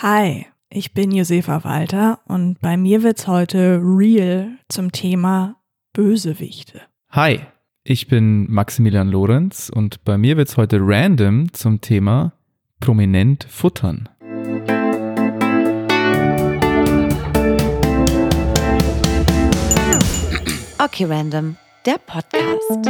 Hi, ich bin Josefa Walter und bei mir wird's heute real zum Thema Bösewichte. Hi, ich bin Maximilian Lorenz und bei mir wird's heute random zum Thema prominent futtern. Okay, Random, der Podcast.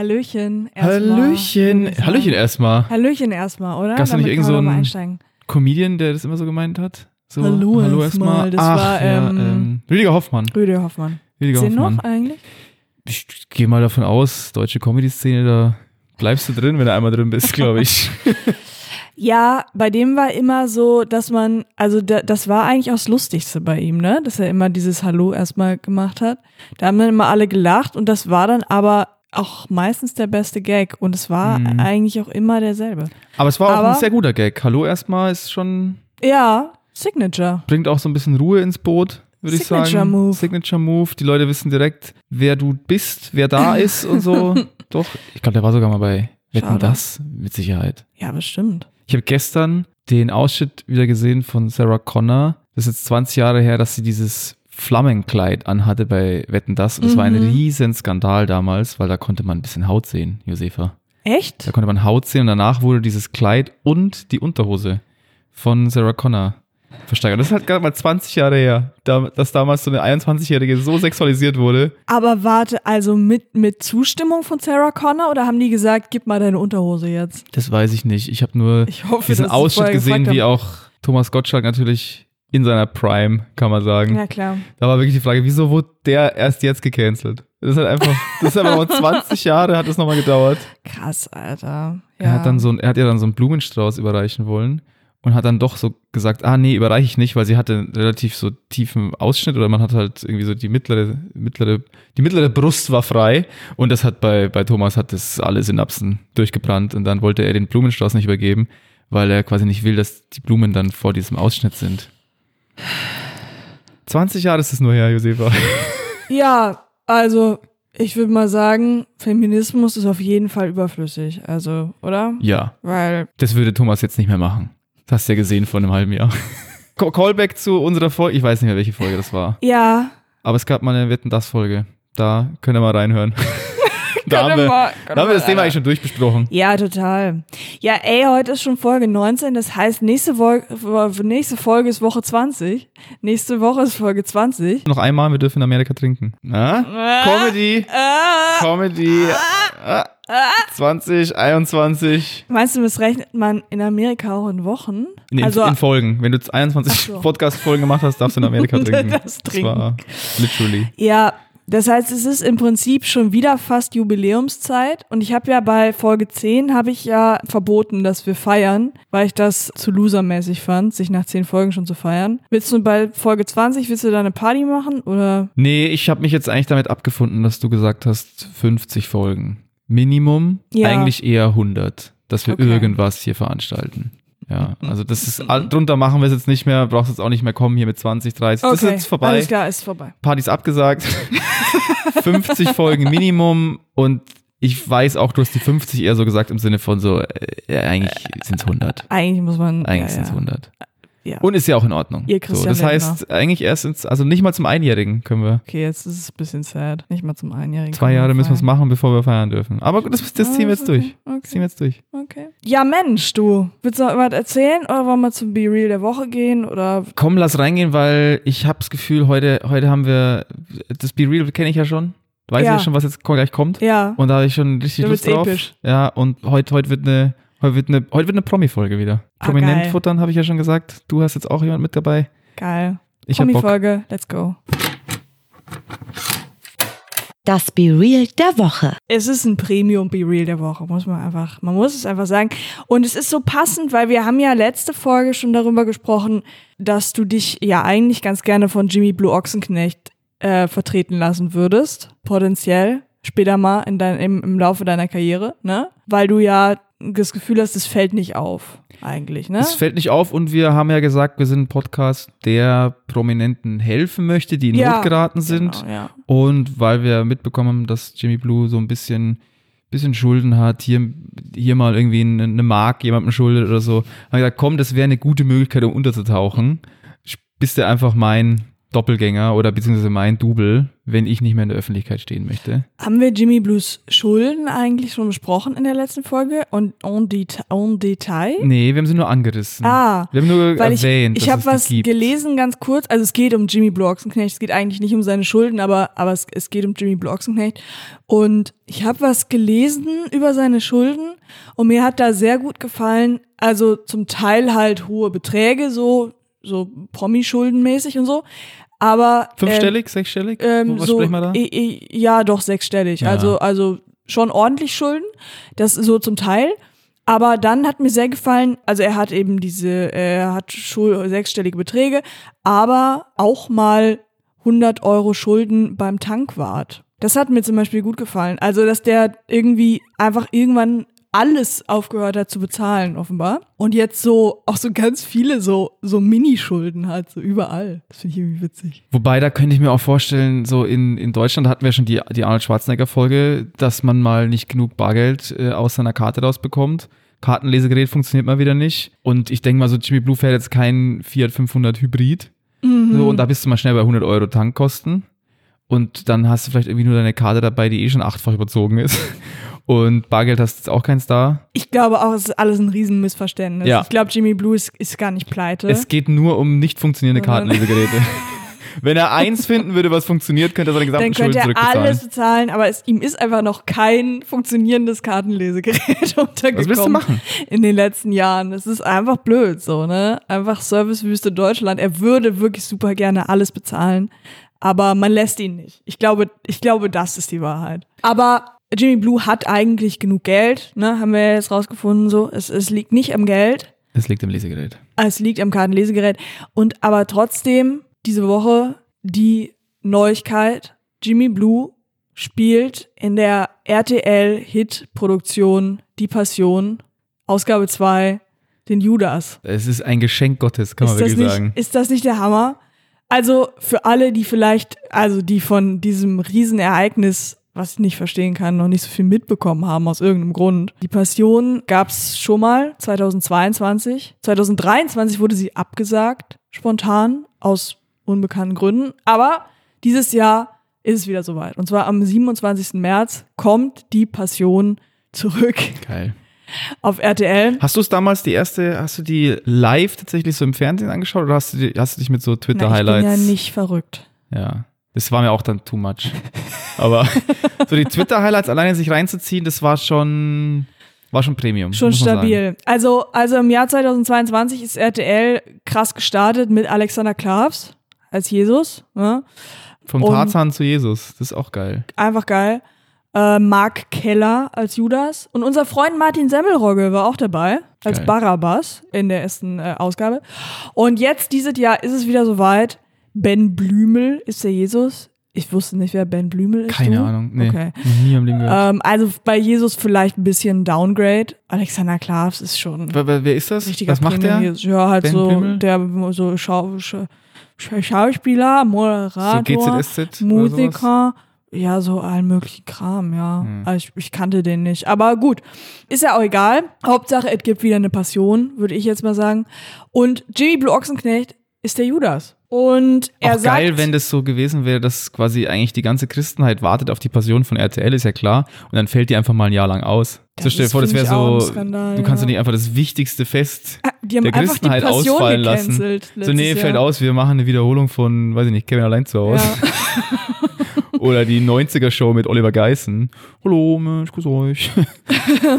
Hallöchen. erstmal. Hallöchen. sagen. Hallöchen erstmal. Hallöchen erstmal, oder? Gab's da nicht Damit irgend kann man so mal. Comedian, der das immer so gemeint hat? So, Hallo erstmal, erstmal. das Ach, war, ja, ähm, ähm, Rüdiger Hoffmann. Rüdiger Hoffmann. Rüdiger Sind Hoffmann. noch eigentlich? Ich gehe mal davon aus, deutsche Comedy-Szene, da bleibst du drin, wenn du einmal drin bist, glaube ich. Ja, bei dem war immer so, dass man, also da, das war eigentlich auch das Lustigste bei ihm, ne? Dass er immer dieses Hallo erstmal gemacht hat. Da haben dann immer alle gelacht und das war dann aber auch meistens der beste Gag und es war Mhm. eigentlich auch immer derselbe. Aber es war auch Aber- ein sehr guter Gag. Hallo erstmal ist schon, Ja, Signature. bringt auch so ein bisschen Ruhe ins Boot, würde ich sagen. Signature Move. Signature Move. Die Leute wissen direkt, wer du bist, wer da ist und so. Doch, ich glaube, der war sogar mal bei Wetten Schade. das, mit Sicherheit. Ja, bestimmt. Ich habe gestern den Ausschnitt wieder gesehen von Sarah Connor. Das ist jetzt 20 Jahre her, dass sie dieses Flammenkleid anhatte bei Wetten das. Und es war ein Mhm. riesen Skandal damals, weil da konnte man ein bisschen Haut sehen, Josefa. Echt? Da konnte man Haut sehen und danach wurde dieses Kleid und die Unterhose von Sarah Connor versteigert. Das ist halt gerade mal 20 Jahre her, da, dass damals so eine 21-Jährige so sexualisiert wurde. Aber warte, also mit, mit Zustimmung von Sarah Connor oder haben die gesagt, gib mal deine Unterhose jetzt? Das weiß ich nicht. Ich habe nur Ich hoffe, diesen Ausschnitt gesehen, wie auch Thomas Gottschalk natürlich in seiner Prime, kann man sagen. Ja, klar. Da war wirklich die Frage, wieso wurde der erst jetzt gecancelt? Das ist halt einfach, das ist einfach mal 20 Jahre hat das nochmal gedauert. Krass, Alter. Ja. Er hat dann so ein, er hat ja dann so einen Blumenstrauß überreichen wollen und hat dann doch so gesagt, ah nee, überreiche ich nicht, weil sie hatte einen relativ so tiefen Ausschnitt oder man hat halt irgendwie so die mittlere, mittlere, die mittlere Brust war frei und das hat bei, bei Thomas hat das alle Synapsen durchgebrannt und dann wollte er den Blumenstrauß nicht übergeben, weil er quasi nicht will, dass die Blumen dann vor diesem Ausschnitt sind. 20 Jahre ist es nur her, Josefa. Ja, also ich würde mal sagen, Feminismus ist auf jeden Fall überflüssig. Also, oder? Ja, Weil, das würde Thomas jetzt nicht mehr machen. Das hast du ja gesehen vor einem halben Jahr. Ca- Callback zu unserer Folge, ich weiß nicht mehr, welche Folge das war. ja. Aber es gab mal eine Wetten das Folge. Da könnt ihr mal reinhören. Da haben wir, mal- da haben wir das Thema eigentlich schon durchbesprochen. Ja, total. Ja, ey, heute ist schon Folge 19. Das heißt, nächste, Vol nächste Folge ist Woche 20. Nächste Woche ist Folge 20. Noch einmal, wir dürfen in Amerika trinken. Na? Comedy. Ah, Comedy. Ah. 2021. meinst du, das rechnet man in Amerika auch in Wochen? In, also, in Folgen. Wenn du 21 Ach so. Podcast-Folgen gemacht hast, darfst du in Amerika trinken. Das trinken. war literally. Ja, das heißt, es ist im Prinzip schon wieder fast Jubiläumszeit und ich habe ja bei Folge 10 habe ich ja verboten, dass wir feiern, weil ich das zu losermäßig fand, sich nach 10 Folgen schon zu feiern. Willst du bei Folge 20, willst du da eine Party machen oder? Nee, ich habe mich jetzt eigentlich damit abgefunden, dass du gesagt hast, 50 Folgen. Minimum, Ja. eigentlich eher 100, dass wir Okay. irgendwas hier veranstalten. Ja, also das ist, drunter machen wir es jetzt nicht mehr, brauchst jetzt auch nicht mehr kommen hier mit 20, 30. Das ist Okay, jetzt vorbei. Alles klar, ist vorbei. Partys abgesagt. 50 Folgen Minimum und ich weiß auch, du hast die 50 eher so gesagt im Sinne von so, äh, eigentlich sind es 100. Eigentlich muss man. Eigentlich ja, sind es ja. 100. Ja. Und ist ja auch in Ordnung. Ihr so, Christian das heißt, eigentlich erst ins, also nicht mal zum Einjährigen können wir. Okay, jetzt ist es ein bisschen sad. Nicht mal zum Einjährigen. Zwei Jahre müssen wir es machen, bevor wir feiern dürfen. Aber gut, das, das ziehen wir jetzt durch. Okay. Das ziehen wir jetzt durch. Okay. Ja, Mensch, du. Willst du noch was erzählen oder wollen wir zum Be Real der Woche gehen? Oder Komm, lass reingehen, weil ich habe das Gefühl, heute, heute haben wir, das Be Real kenne ich ja schon. Weiß Ja. ja schon, was jetzt gleich kommt. ja. Und da habe ich schon richtig Lust drauf. episch. Ja, und heute, heute wird eine, heute wird eine, heute wird eine Promi-Folge wieder. Ah, Prominent geil. futtern, habe ich ja schon gesagt. Du hast jetzt auch jemand mit dabei. Geil. Ich. Promi-Folge, let's go. Das Be Real der Woche. Es ist ein Premium Be Real der Woche, muss man einfach, man muss es einfach sagen. Und es ist so passend, weil wir haben ja letzte Folge schon darüber gesprochen, dass du dich ja eigentlich ganz gerne von Jimmy Blue Ochsenknecht äh, vertreten lassen würdest, potenziell später mal in dein, im, im Laufe deiner Karriere, ne? Weil du ja das Gefühl hast, es fällt nicht auf, eigentlich, ne? Es fällt nicht auf und wir haben ja gesagt, wir sind ein Podcast, der Prominenten helfen möchte, die in Ja, Not geraten sind. Genau, ja. Und weil wir mitbekommen haben, dass Jimmy Blue so ein bisschen bisschen Schulden hat, hier, hier mal irgendwie eine, eine Mark jemandem schuldet oder so. Habe gesagt, komm, das wäre eine gute Möglichkeit, um unterzutauchen. Bist du einfach mein Doppelgänger oder beziehungsweise mein Double, wenn ich nicht mehr in der Öffentlichkeit stehen möchte. Haben wir Jimmy Blues Schulden eigentlich schon besprochen in der letzten Folge? Und en, Deta en Detail? Nee, wir haben sie nur angerissen. Ah, wir haben nur weil erwähnt, ich, ich habe was gelesen, ganz kurz. Also es geht um Jimmy Blue Ochsenknecht. Es geht eigentlich nicht um seine Schulden, aber, aber es, es geht um Jimmy Blue Ochsenknecht. Und ich habe was gelesen über seine Schulden und mir hat da sehr gut gefallen. Also zum Teil halt hohe Beträge, so so Promi-Schuldenmäßig und so. Aber Fünfstellig, sechsstellig? ähm, Was so, sprechen wir da? i- ja, doch sechsstellig. Ja. Also, also schon ordentlich Schulden. Das so zum Teil. Aber dann hat mir sehr gefallen, also er hat eben diese, er hat Schul sechsstellige Beträge, aber auch mal 100 Euro Schulden beim Tankwart. Das hat mir zum Beispiel gut gefallen. Also, dass der irgendwie einfach irgendwann alles aufgehört hat zu bezahlen, offenbar. Und jetzt so, auch so ganz viele so, so Minischulden hat, so überall. Das finde ich irgendwie witzig. Wobei, da könnte ich mir auch vorstellen, so in, in Deutschland hatten wir schon die, die Arnold Schwarzenegger-Folge, dass man mal nicht genug Bargeld äh, aus seiner Karte rausbekommt. Kartenlesegerät funktioniert mal wieder nicht. Und ich denke mal, so Jimmy Blue fährt jetzt kein Fiat 500 Hybrid. So, und da bist du mal schnell bei 100 Euro Tankkosten. Und dann hast du vielleicht irgendwie nur deine Karte dabei, die eh schon achtfach überzogen ist. Und Bargeld hast du jetzt auch keins da. Ich glaube auch, es ist alles ein Riesenmissverständnis. Ja. Ich glaube, Jimmy Blue ist, ist gar nicht pleite. Es geht nur um nicht funktionierende Kartenlesegeräte. Wenn er eins finden würde, was funktioniert, könnte er seine gesamten dann könnte Schulden er zurückbezahlen. alles bezahlen, aber es, ihm ist einfach noch kein funktionierendes Kartenlesegerät untergekommen. Was willst du machen? In den letzten Jahren. Es ist einfach blöd so, ne? Einfach Servicewüste Deutschland. Er würde wirklich super gerne alles bezahlen, aber man lässt ihn nicht. Ich glaube, ich glaube, das ist die Wahrheit. Aber Jimmy Blue hat eigentlich genug Geld, ne? Haben wir ja jetzt rausgefunden so. Es, es liegt nicht am Geld. Es liegt im Lesegerät. Es liegt am Kartenlesegerät. Und aber trotzdem diese Woche die Neuigkeit. Jimmy Blue spielt in der RTL-Hit-Produktion Die Passion, Ausgabe 2, den Judas. Es ist ein Geschenk Gottes, kann man ist, das wirklich nicht, sagen. ist das nicht der Hammer? Also für alle, die vielleicht, also die von diesem Riesenereignis, was ich nicht verstehen kann, noch nicht so viel mitbekommen haben aus irgendeinem Grund. Die Passion gab's schon mal 2022. 2023 wurde sie abgesagt, spontan, aus unbekannten Gründen. Aber dieses Jahr ist es wieder soweit. Und zwar am 27. März kommt die Passion zurück Geil. auf RTL. Hast du es damals die erste, hast du die live tatsächlich so im Fernsehen angeschaut oder hast du, hast du dich mit so Na, ich bin Twitter-Highlights? ja nicht verrückt. Ja. Das war mir auch dann too much. Aber so die Twitter-Highlights alleine sich reinzuziehen, das war schon, war schon Premium. Schon sagen. stabil. Also, also im Jahr 2022 ist RTL krass gestartet mit Alexander Klavs als Jesus. Ne? Vom Und- Tarzan zu Jesus, das ist auch geil. Einfach geil. Äh, Mark Keller als Judas. Und unser Freund Martin Semmelrogge war auch dabei, als Geil. Barabbas in der ersten äh, Ausgabe. Und jetzt, dieses Jahr, ist es wieder soweit. Ben Blümel ist der Jesus. Ich wusste nicht, wer Ben Blümel ist. Keine du? Ahnung. Nee, Okay. nie am Leben gehört. Ähm, also bei Jesus vielleicht ein bisschen Downgrade. Alexander Klavs ist schon wer, wer, ist das? richtiger Was macht der? Jesus. Ja, halt Ben so Blümel? der so Schau, Schau, Schau- Schauspieler, So Moderator, sowas? Musiker. Ja, so allen möglichen Kram, ja. Hm. Also ich, ich kannte den nicht. Aber gut, ist ja auch egal. Hauptsache, es gibt wieder eine Passion, würde ich jetzt mal sagen. Und Jimmy Blue Ochsenknecht ist der Judas. Und er auch sagt, geil, wenn das so gewesen wäre, dass quasi eigentlich die ganze Christenheit wartet auf die Passion von RTL, ist ja klar. Und dann fällt die einfach mal ein Jahr lang aus. So stell dir vor, das wäre so, Skandal, du kannst ja. doch nicht einfach das wichtigste Fest Ah, die haben der Christenheit ausfallen lassen. So, nee, fällt Jahr. aus, wir machen eine Wiederholung von, weiß ich nicht, Kevin allein zu Hause. Ja. Oder die 90er-Show mit Oliver Geissen. Hallo, Mensch, grüß euch.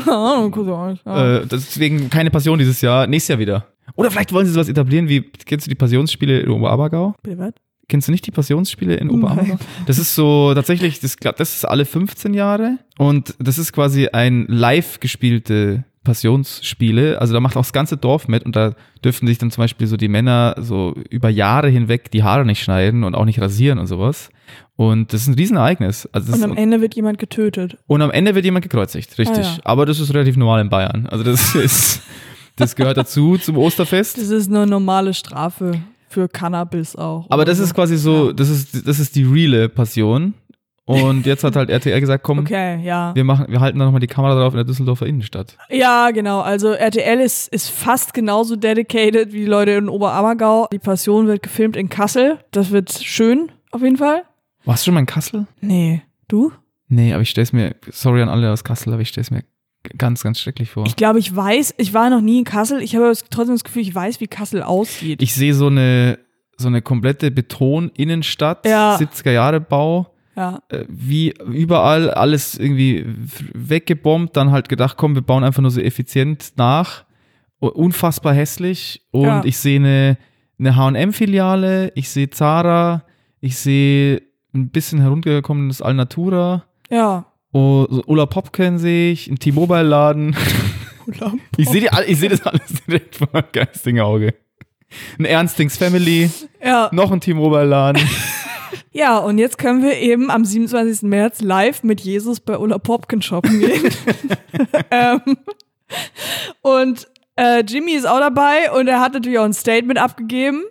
Ah, guck mal, ja. Äh, deswegen keine Passion dieses Jahr, nächstes Jahr wieder. Oder vielleicht wollen sie sowas etablieren wie, kennst du die Passionsspiele in Oberabergau? Bitte was? Kennst du nicht die Passionsspiele in Nein. Oberammergau? Das ist so tatsächlich, das, das ist alle 15 Jahre und das ist quasi ein live gespielte Passionsspiele. Also da macht auch das ganze Dorf mit und da dürfen sich dann zum Beispiel so die Männer so über Jahre hinweg die Haare nicht schneiden und auch nicht rasieren und sowas. Und das ist ein Riesenereignis. Also Und am Ende wird jemand getötet. und am Ende wird jemand gekreuzigt, richtig. Ah, ja. Aber das ist relativ normal in Bayern. Also das ist, das gehört dazu zum Osterfest. Das ist eine normale Strafe für Cannabis auch. Aber das so. ist quasi so, Ja. das ist, das ist die reale Passion. Und jetzt hat halt RTL gesagt, komm, Okay, ja. wir machen, wir halten da nochmal die Kamera drauf in der Düsseldorfer Innenstadt. Ja, genau. Also RTL ist, ist fast genauso dedicated wie die Leute in Oberammergau. Die Passion wird gefilmt in Kassel. Das wird schön, auf jeden Fall. Warst du schon mal in Kassel? Nee. Du? Nee, aber ich stell's mir, sorry an alle aus Kassel, aber ich stell's mir ganz, ganz schrecklich vor. Ich glaube, ich weiß, ich war noch nie in Kassel. Ich habe trotzdem das Gefühl, ich weiß, wie Kassel aussieht. Ich sehe so eine, so eine komplette Beton-Innenstadt, Ja. 70er Jahre Bau, ja. äh, wie überall alles irgendwie weggebombt, dann halt gedacht, komm, wir bauen einfach nur so effizient nach. Unfassbar hässlich. Und Ja. ich sehe eine, eine HM-Filiale, ich sehe Zara, ich sehe ein bisschen heruntergekommenes Alnatura. Ja. Oh, so Ulla Popken sehe ich, ein T-Mobile-Laden. Ich sehe sehe das alles direkt vor meinem geistigen Auge. Ein Ernstings Family, Ja. noch ein T-Mobile-Laden. Ja, und jetzt können wir eben am 27. März live mit Jesus bei Ulla Popkin shoppen gehen. ähm, und äh, Jimmy ist auch dabei und er hat natürlich auch ein Statement abgegeben.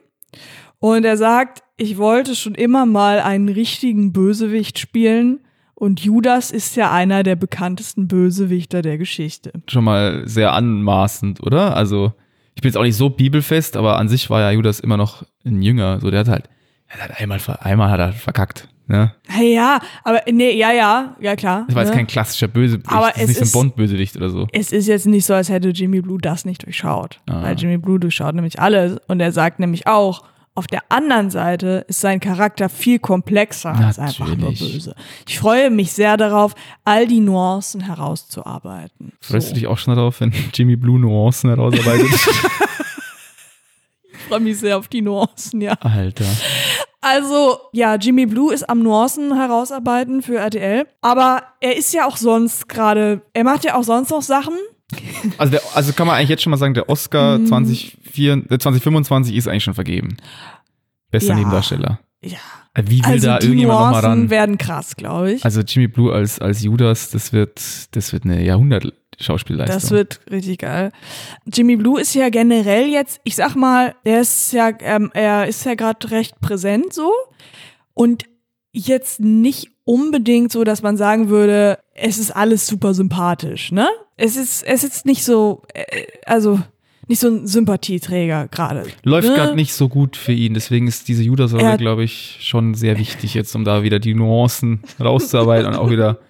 Und er sagt, ich wollte schon immer mal einen richtigen Bösewicht spielen. Und Judas ist ja einer der bekanntesten Bösewichter der Geschichte. Schon mal sehr anmaßend, oder? Also, ich bin jetzt auch nicht so bibelfest, aber an sich war ja Judas immer noch ein Jünger. So, der hat halt, er hat einmal, einmal hat er verkackt. Ne? Ja, aber nee, ja, ja, ja klar. Das war jetzt ne? kein klassischer Bösewicht, Aber das ist nicht so ein Bond-Bösewicht oder so. es ist jetzt nicht so, als hätte Jimmy Blue das nicht durchschaut. Ah. Weil Jimmy Blue durchschaut nämlich alles. Und er sagt nämlich auch, auf der anderen Seite ist sein Charakter viel komplexer als einfach nur Natürlich. böse. Ich freue mich sehr darauf, all die Nuancen herauszuarbeiten. Freust so. du dich auch schon darauf, wenn Jimmy Blue Nuancen herausarbeitet? Ich freue mich sehr auf die Nuancen, ja. Alter. Also, ja, Jimmy Blue ist am Nuancen herausarbeiten für RTL. Aber er ist ja auch sonst gerade, er macht ja auch sonst noch Sachen. Also, der, also kann man eigentlich jetzt schon mal sagen, der Oscar Mhm. 2024, äh, 2025 ist eigentlich schon vergeben. Bester Ja. Nebendarsteller. Ja. Äh, Wie will Also da die irgendjemand nochmal ran? werden krass, glaube ich. Also Jimmy Blue als, als Judas, das wird, das wird eine Jahrhundert-Schauspielleistung. Das wird richtig geil. Jimmy Blue ist ja generell jetzt, ich sag mal, er ist ja, ähm, er ist ja gerade recht präsent so und jetzt nicht unbedingt so, dass man sagen würde, es ist alles super sympathisch, ne? Es ist, es ist nicht so, äh, also nicht so ein Sympathieträger gerade. Läuft ne? gerade nicht so gut für ihn, deswegen ist diese Judas-Rolle, Er- glaube ich, schon sehr wichtig jetzt, um da wieder die Nuancen rauszuarbeiten und auch wieder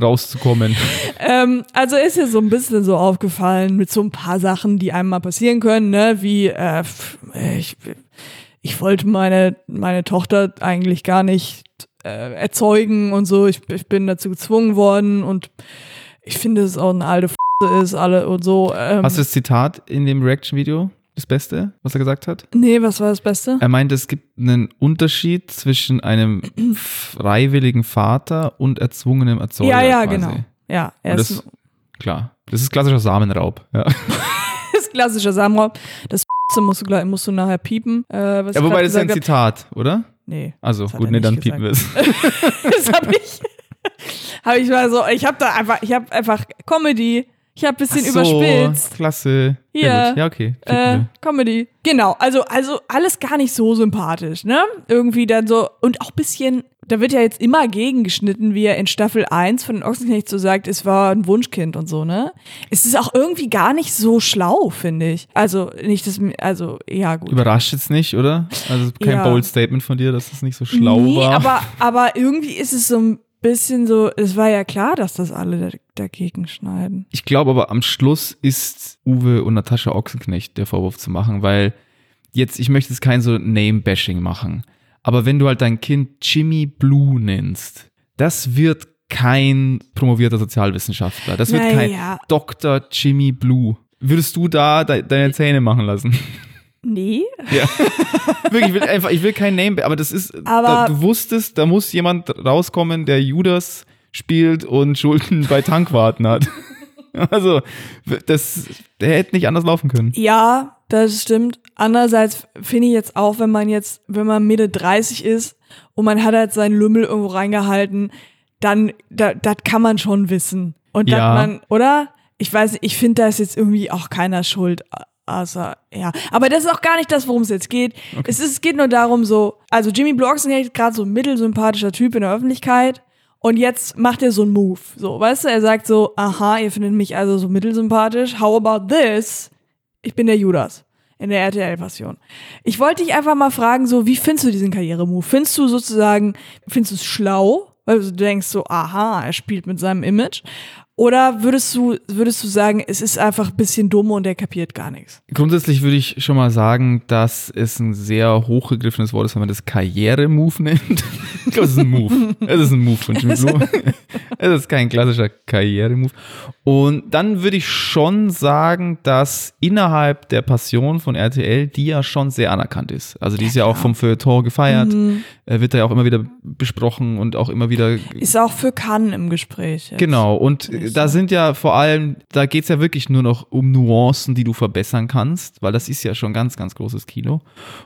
rauszukommen. Ähm, also ist ja so ein bisschen so aufgefallen mit so ein paar Sachen, die einem mal passieren können, ne? Wie äh, ich, ich wollte meine meine Tochter eigentlich gar nicht äh, erzeugen und so. Ich, ich bin dazu gezwungen worden und ich finde, es auch eine alte F ist alle und so. Ähm, Hast du das Zitat in dem Reaction-Video? Das Beste, was er gesagt hat? nee, was war das Beste? Er meinte, es gibt einen Unterschied zwischen einem freiwilligen Vater und erzwungenem Erzeuger. ja, ja, quasi. genau. Ja, er Und ist das, klar, das ist klassischer Samenraub. Ja. das klassische Samenraum. Das musst du gleich, musst du nachher piepen. Äh, ja, wobei das ist ein Zitat, oder? Hab. Nee. Also gut, nee, dann piepen wir es. das habe ich, habe ich mal so, ich habe da einfach, ich habe einfach Comedy, ich habe bisschen Ach so, überspitzt. Klasse. Ja, ja okay. Äh. Comedy. Genau, also, also alles gar nicht so sympathisch, ne? Irgendwie dann so, und auch bisschen, da wird ja jetzt immer gegengeschnitten, wie er in Staffel 1 von den Ochsenknecht so sagt, es war ein Wunschkind und so, ne? Es ist auch irgendwie gar nicht so schlau, finde ich. Also, nicht das, also, ja, gut. Überrascht jetzt nicht, oder? Also kein Ja. bold Statement von dir, dass es nicht so schlau nee, war. aber, aber irgendwie ist es so ein bisschen so, es war ja klar, dass das alle da, dagegen schneiden. Ich glaube aber am Schluss ist Uwe und Natascha Ochsenknecht der Vorwurf zu machen, weil jetzt, ich möchte jetzt kein so Name-Bashing machen, aber wenn du halt dein Kind Jimmy Blue nennst, das wird kein promovierter Sozialwissenschaftler. Das wird kein Naja. Dr. Jimmy Blue. Würdest du da de deine Zähne machen lassen? Nee. Ja. Wirklich, ich will einfach, ich will kein Name, aber das ist, Aber- da, du wusstest, da muss jemand rauskommen, der Judas spielt und Schulden bei Tankwarten hat. Also, das, der hätte nicht anders laufen können. Ja, das stimmt. Andererseits finde ich jetzt auch, wenn man jetzt, wenn man Mitte 30 ist und man hat halt seinen Lümmel irgendwo reingehalten, dann, da, das kann man schon wissen. Und dass Ja. man, oder? Ich weiß nicht, ich finde, da ist jetzt irgendwie auch keiner schuld. Außer, ja. Aber das ist auch gar nicht das, worum es jetzt geht. Es, ist, es geht nur darum, so, also Jimmy Ochsenknecht ist gerade so ein mittelsympathischer Typ in der Öffentlichkeit. Und jetzt macht er so einen Move. So, weißt du, er sagt so, aha, ihr findet mich also so mittelsympathisch. How about this? Ich bin der Judas in der RTL-Passion. Ich wollte dich einfach mal fragen, so, wie findest du diesen Karrieremove? Findest du sozusagen, findest du es schlau? Weil du denkst so, aha, er spielt mit seinem Image. Oder würdest du, würdest du sagen, es ist einfach ein bisschen dumm und er kapiert gar nichts? Grundsätzlich würde ich schon mal sagen, dass es ein sehr hochgegriffenes Wort ist, wenn man das Karriere-Move nennt. Ich glaube, es ist ein Move. Es ist ein Move von Jimmy Blue. Es ist kein klassischer Karriere-Move. Und dann würde ich schon sagen, dass innerhalb der Passion von RTL, die ja schon sehr anerkannt ist. Also die ist ja auch vom Feuilleton gefeiert, Mhm. äh, wird da ja auch immer wieder besprochen und auch immer wieder Ist auch für Cannes im Gespräch. Jetzt. Genau, und da sind ja vor allem, da geht's ja wirklich nur noch um Nuancen, die du verbessern kannst, weil das ist ja schon ganz, ganz großes Kino.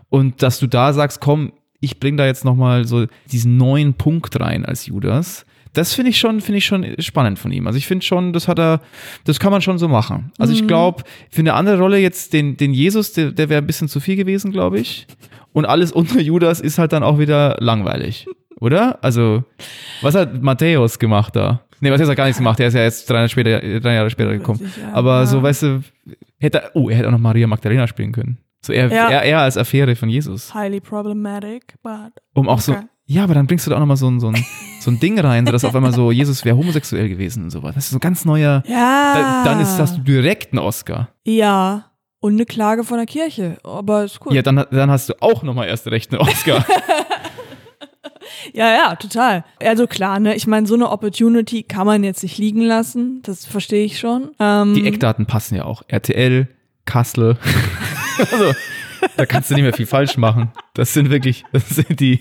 Und dass du da sagst, komm, ich bring da jetzt nochmal so diesen neuen Punkt rein als Judas. Das finde ich schon, finde ich schon spannend von ihm. Also ich finde schon, das hat er, das kann man schon so machen. Also Mhm. ich glaube, für eine andere Rolle jetzt den, den Jesus, der, der wäre ein bisschen zu viel gewesen, glaube ich. Und alles unter Judas ist halt dann auch wieder langweilig. Oder? Also, was hat Matthäus gemacht da? Nee, Matthäus hat gar nichts gemacht. Der ist ja jetzt drei Jahre später, drei Jahre später gekommen. Sicher, Aber ja. so, weißt du, hätte er, oh, er hätte auch noch Maria Magdalena spielen können. So er, Ja. er, er als Affäre von Jesus. Highly problematic, but. Um auch so, Okay. ja, aber dann bringst du da auch nochmal so ein, so, ein, so ein Ding rein, dass auf einmal so, Jesus wäre homosexuell gewesen und sowas. Das ist so ein ganz neuer, Ja. da, dann ist das direkt ein Oscar. Ja. Und eine Klage von der Kirche. Aber ist cool. Ja, dann, dann hast du auch nochmal erst recht einen Oscar. Ja, ja, total. Also klar, ne? Ich meine, so eine Opportunity kann man jetzt nicht liegen lassen. Das verstehe ich schon. Ähm, Die Eckdaten passen ja auch. RTL, Kassel. also, da kannst du nicht mehr viel falsch machen. Das sind wirklich, das sind die,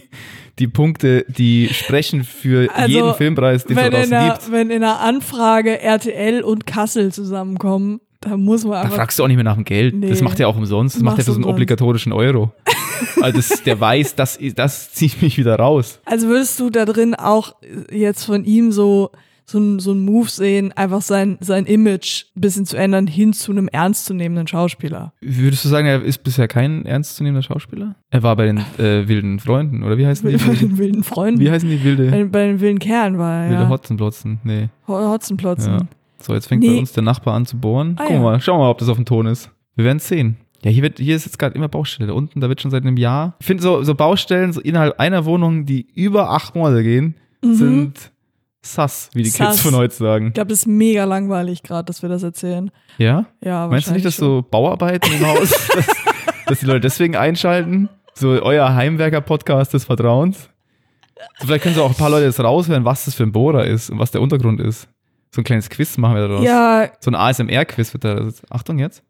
die Punkte, die sprechen für Also, jeden Filmpreis, den es draußen gibt. wenn in der Anfrage RTL und Kassel zusammenkommen, da muss man Da einfach. fragst du auch nicht mehr nach dem Geld. Nee. Das macht er auch umsonst. Das macht er für so einen umsonst. obligatorischen Euro. Also das, der weiß, das, das zieht mich wieder raus. Also würdest du da drin auch jetzt von ihm so so ein, so ein Move sehen, einfach sein, sein Image ein bisschen zu ändern hin zu einem ernstzunehmenden Schauspieler. Würdest du sagen, er ist bisher kein ernstzunehmender Schauspieler? Er war bei den äh, wilden Freunden, oder wie heißen Bei die? den wilden Freunden. Wie heißen die wilde, bei, den- bei den wilden Kerlen war er. wilde Ja. Hotzenplotzen? Nee. Ho- Hotzenplotzen. Ja. So, jetzt fängt Nee. bei uns der Nachbar an zu bohren. Ah, Gucken wir ja. mal, schauen wir mal, ob das auf dem Ton ist. Wir werden es sehen. Ja, hier, wird, hier ist jetzt gerade immer Baustelle. Da unten, da wird schon seit einem Jahr. Ich finde so, so Baustellen so innerhalb einer Wohnung, die über acht Monate gehen, sind sass, wie die Kids Mhm. Sass. von heute sagen. Ich glaube, das ist mega langweilig gerade, dass wir das erzählen. Ja? Ja, Meinst du nicht, dass so Bauarbeiten im Haus, dass, dass die Leute deswegen einschalten? So euer Heimwerker-Podcast des Vertrauens? So, vielleicht können so auch ein paar Leute jetzt raushören, was das für ein Bohrer ist und was der Untergrund ist. So ein kleines Quiz machen wir daraus. Ja, So ein ASMR-Quiz wird da. Achtung jetzt.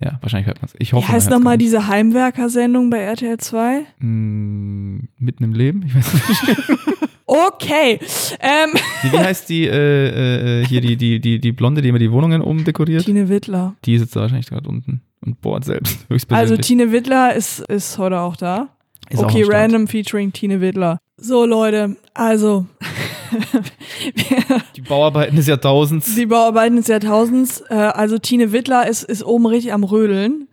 Ja, wahrscheinlich hört man es. Ich wie hoffe, heißt man hört's nochmal diese Heimwerker-Sendung bei RTL 2? Mm, mitten im Leben? Ich weiß nicht. Okay. Ähm, Die, wie heißt die, äh, äh, hier die, die, die, die Blonde, die immer die Wohnungen umdekoriert? Tine Wittler. Die sitzt da wahrscheinlich gerade unten und bohrt selbst. Also Höchstpersönlich. Tine Wittler ist, ist heute auch da. Ist auch okay, Start. random featuring Tine Wittler. So, Leute, also Die Bauarbeiten des Jahrtausends. die Bauarbeiten des Jahrtausends. Äh, also Tine Wittler ist, ist oben richtig am Rödeln,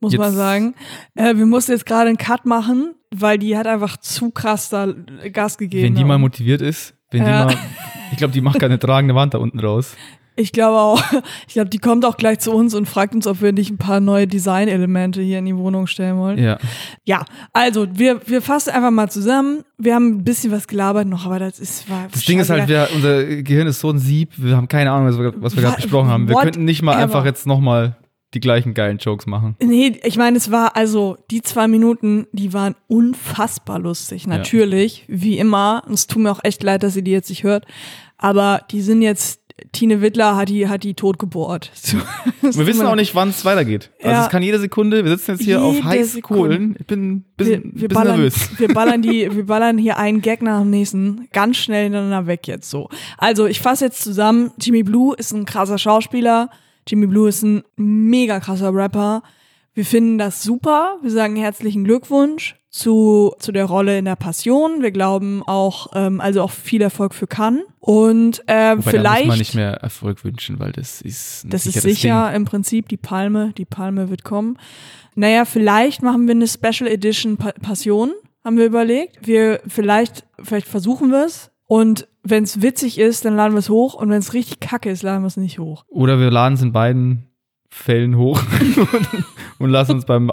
muss Jetzt- man sagen. Äh, wir mussten jetzt gerade einen Cut machen, weil die hat einfach zu krass da Gas gegeben. Wenn die mal motiviert ist, wenn Ja. die mal, ich glaube, die macht keine tragende Wand da unten raus. Ich glaube auch, ich glaube, die kommt auch gleich zu uns und fragt uns, ob wir nicht ein paar neue Designelemente hier in die Wohnung stellen wollen. Ja. Ja, also wir, wir fassen einfach mal zusammen. Wir haben ein bisschen was gelabert noch, aber das ist war Das Ding ist halt, wir, unser Gehirn ist so ein Sieb, wir haben keine Ahnung, was wir, was wir gerade besprochen haben. Wir könnten nicht mal ever. einfach jetzt nochmal die gleichen geilen Jokes machen. Nee, ich meine, es war also die zwei Minuten, die waren unfassbar lustig. Natürlich, wie immer. Und es tut mir auch echt leid, dass sie die jetzt nicht hört. Aber die sind jetzt, Tine Wittler hat die, hat die tot gebohrt. So, Wir wissen auch nicht, wann es weitergeht. Also Ja. es kann jede Sekunde, wir sitzen jetzt hier auf Jede Heißkohlen. Ich bin ein Wir, bisschen, wir, bisschen ballern, nervös. wir ballern die, wir ballern hier einen Gag nach dem nächsten ganz schnell hintereinander weg jetzt so. Also ich fasse jetzt zusammen. Jimmy Blue ist ein krasser Schauspieler. Jimmy Blue ist ein mega krasser Rapper. Wir finden das super. Wir sagen herzlichen Glückwunsch zu, zu der Rolle in der Passion. Wir glauben auch, ähm, also auch viel Erfolg für Cannes. Und äh, Wobei, da vielleicht, muss man nicht mehr Erfolg wünschen, weil das ist ein das ist sicher im Prinzip die Palme, die Palme wird kommen. Naja, vielleicht machen wir eine Special Edition pa Passion, haben wir überlegt. Wir, vielleicht, vielleicht versuchen wir es. Und wenn es witzig ist, dann laden wir es hoch. Und wenn es richtig kacke ist, laden wir es nicht hoch. Oder wir laden es in beiden Fällen hoch und, und lassen uns beim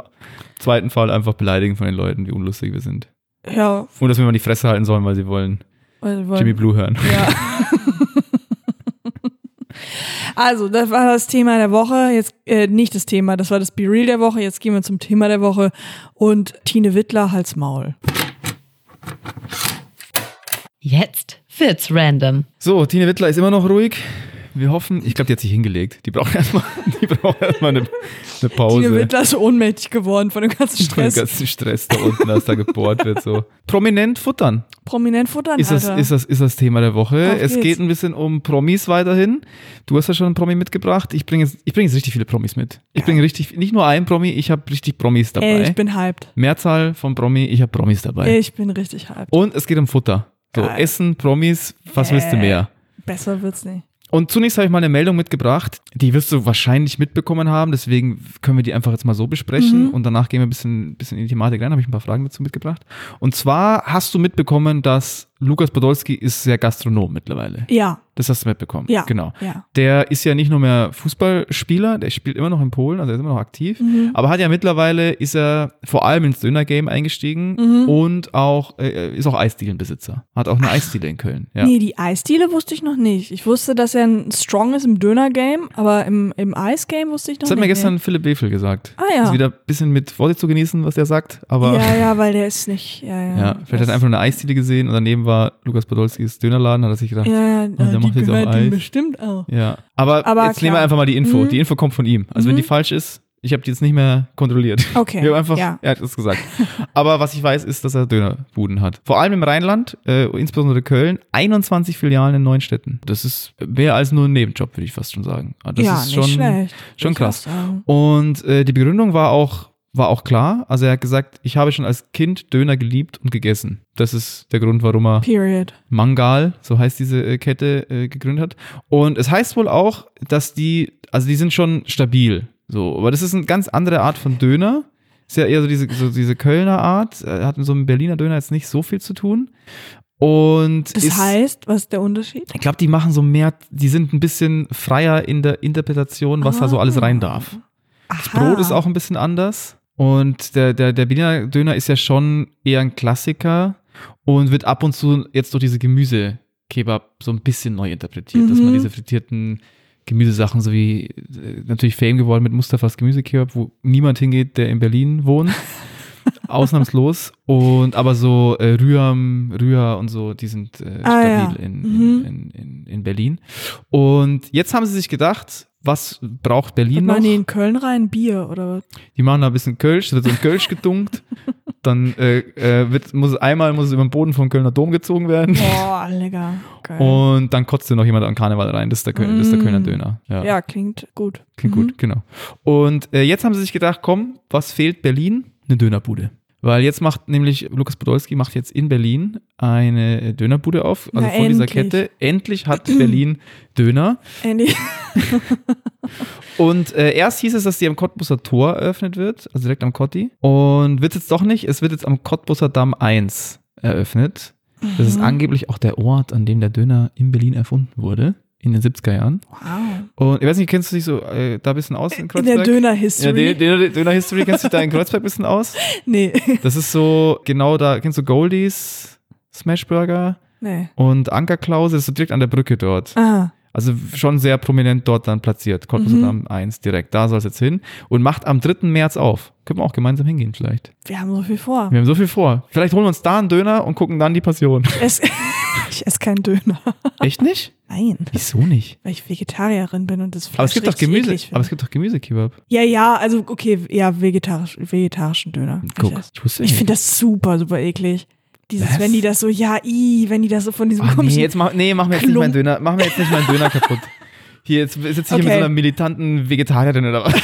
zweiten Fall einfach beleidigen von den Leuten, wie unlustig wir sind. Ja, Und dass wir mal die Fresse halten sollen, weil sie wollen weil wir wollen- Jimmy Blue hören. Ja. Also, das war das Thema der Woche. Jetzt äh, nicht das Thema, das war das Be Real der Woche. Jetzt gehen wir zum Thema der Woche und Tine Wittler Hals Maul. Jetzt wird's random. So, Tine Wittler ist immer noch ruhig. Wir hoffen, ich glaube, die hat sich hingelegt. Die braucht erstmal die braucht erstmal eine, eine Pause. Tine Wittler ist ohnmächtig geworden von dem ganzen Von dem Stress. ganzen Stress da unten, als da gebohrt wird. So. Prominent futtern Prominent futtern, ist das, Alter. ist, das, ist das Thema der Woche. Auf es geht's. geht ein bisschen um Promis weiterhin. Du hast ja schon einen Promi mitgebracht. Ich bringe jetzt, ich bring jetzt richtig viele Promis mit. Ich bringe richtig, nicht nur einen Promi, ich habe richtig Promis dabei. Ey, ich bin hyped. Mehrzahl von Promi, ich habe Promis dabei. Ich bin richtig hyped. Und es geht um Futter. So, Geil. Essen, Promis, was willst du Äh. mehr? Besser wird's nicht. Und zunächst habe ich mal eine Meldung mitgebracht, die wirst du wahrscheinlich mitbekommen haben, deswegen können wir die einfach jetzt mal so besprechen Mhm. und danach gehen wir ein bisschen, bisschen in die Thematik rein, habe ich ein paar Fragen dazu mitgebracht. Und zwar hast du mitbekommen, dass Lukas Podolski ist sehr Gastronom mittlerweile. Ja, Das hast du mitbekommen. ja. Genau. Ja. Der ist ja nicht nur mehr Fußballspieler, der spielt immer noch in Polen, also er ist immer noch aktiv, Mhm. aber hat ja mittlerweile, ist er vor allem ins Döner-Game eingestiegen Mhm. und auch, äh, ist auch Eisdielenbesitzer. Hat auch eine Eisdiele in Köln. Ja. Nee, die Eisdiele wusste ich noch nicht. Ich wusste, dass er ein Strong ist im Döner-Game, aber im, im Eis-Game wusste ich noch Das hat nicht. mir gestern Philipp Wefel gesagt. Ah, ja. Ist wieder ein bisschen mit Vorsicht zu genießen, was der sagt, aber ja, Ja, ja, weil der ist nicht. Ja, ja. vielleicht hat er einfach nur eine Eisdiele gesehen und daneben war Lukas Podolskis Dönerladen, hat er sich gedacht, ja. Ja, ja, der die macht jetzt auch Eis. bestimmt auch. Aber, Aber jetzt nehmen wir klar. einfach mal die Info. Mhm. Die Info kommt von ihm. Also wenn Mhm. die falsch ist, ich habe die jetzt nicht mehr kontrolliert. Okay. Ich habe einfach, ja. er hat es gesagt. Aber was ich weiß, ist, dass er Dönerbuden hat. Vor allem im Rheinland, äh, insbesondere Köln, 21 Filialen in neun Städten. Das ist mehr als nur ein Nebenjob, würde ich fast schon sagen. Aber Das ja, ist nicht schon, schlecht. schon krass. Und äh, die Begründung war auch, war auch klar. Also er hat gesagt, ich habe schon als Kind Döner geliebt und gegessen. Das ist der Grund, warum er Period. Mangal, so heißt diese äh, Kette, äh, gegründet hat. Und es heißt wohl auch, dass die, also die sind schon stabil. So, aber das ist eine ganz andere Art von Döner. Ist ja eher so diese, so diese Kölner Art. Äh, Hat mit so einem Berliner Döner jetzt nicht so viel zu tun. Und Das ist, heißt, was ist der Unterschied? ich glaube, die machen so mehr, die sind ein bisschen freier in der Interpretation, was da so alles rein darf. Das Brot ist auch ein bisschen anders. Und der, der, der Berliner Döner ist ja schon eher ein Klassiker und wird ab und zu jetzt durch diese Gemüse-Kebab so ein bisschen neu interpretiert, dass man Mhm. diese frittierten Gemüsesachen, so wie äh, natürlich Fame geworden mit Mustafas Gemüsekebab, wo niemand hingeht, der in Berlin wohnt. Ausnahmslos. Und aber so äh, Rüham, Rühr und so, die sind äh, Ah, stabil ja. in, Mhm. in, in, in Berlin. Und jetzt haben sie sich gedacht, was braucht Berlin Machen noch? die in Köln rein Bier oder was? Die machen da ein bisschen Kölsch, da wird so ein Kölsch gedunkt. Dann äh, äh, wird, muss einmal muss es über den Boden vom Kölner Dom gezogen werden. Boah, lecker. Geil. Und dann kotzt dir noch jemand an Karneval rein. Das ist der, Köl das ist der Mm. Kölner Döner. Ja, ja, klingt gut. klingt Mhm. gut, genau. Und äh, jetzt haben sie sich gedacht, komm, was fehlt Berlin? Eine Dönerbude. Weil jetzt macht nämlich Lukas Podolski macht jetzt in Berlin eine Dönerbude auf, also Na, von dieser endlich. Kette. Endlich hat Berlin Döner. Andy. Und äh, erst hieß es, dass die am Cottbuser Tor eröffnet wird, also direkt am Cotti. Und wird jetzt doch nicht, es wird jetzt am Cottbuser Damm 1 eröffnet. Das ist Mhm. angeblich auch der Ort, an dem der Döner in Berlin erfunden wurde, in den 70er Jahren. Wow. Und ich weiß nicht, kennst du dich so äh, da ein bisschen aus in In Kreuzberg? der Döner-History. Ja, die- Döner- Döner-History, kennst du dich da in Kreuzberg ein bisschen aus? nee. Das ist so, genau da, kennst du Goldies, Smashburger nee. und Ankerklause, das ist so direkt an der Brücke dort. Aha. Also schon sehr prominent dort dann platziert. Cottbusser Mhm. Damm 1 direkt. Da soll es jetzt hin. Und macht am 3. März auf. Können wir auch gemeinsam hingehen vielleicht. Wir haben so viel vor. Wir haben so viel vor. Vielleicht holen wir uns da einen Döner und gucken dann die Passion. Es, ich esse keinen Döner. Echt nicht? Nein, Wieso nicht? weil ich Vegetarierin bin und das Fleisch Aber es gibt doch Gemüse. Aber es gibt doch Gemüsekebab. Ja, ja, also okay, ja, vegetarisch, vegetarischen Döner. Guck, Ich, ich wusste ich nicht. finde das super, super eklig. Dieses, Was? wenn die das so, ja, i, wenn die das so von diesem Ach, nee, komischen. jetzt mach, nee, mach mir jetzt nicht meinen Klump. Döner. Mach mir jetzt nicht meinen Döner kaputt. Hier, jetzt sitze ich hier mit Okay. so einer militanten Vegetarierin oder was?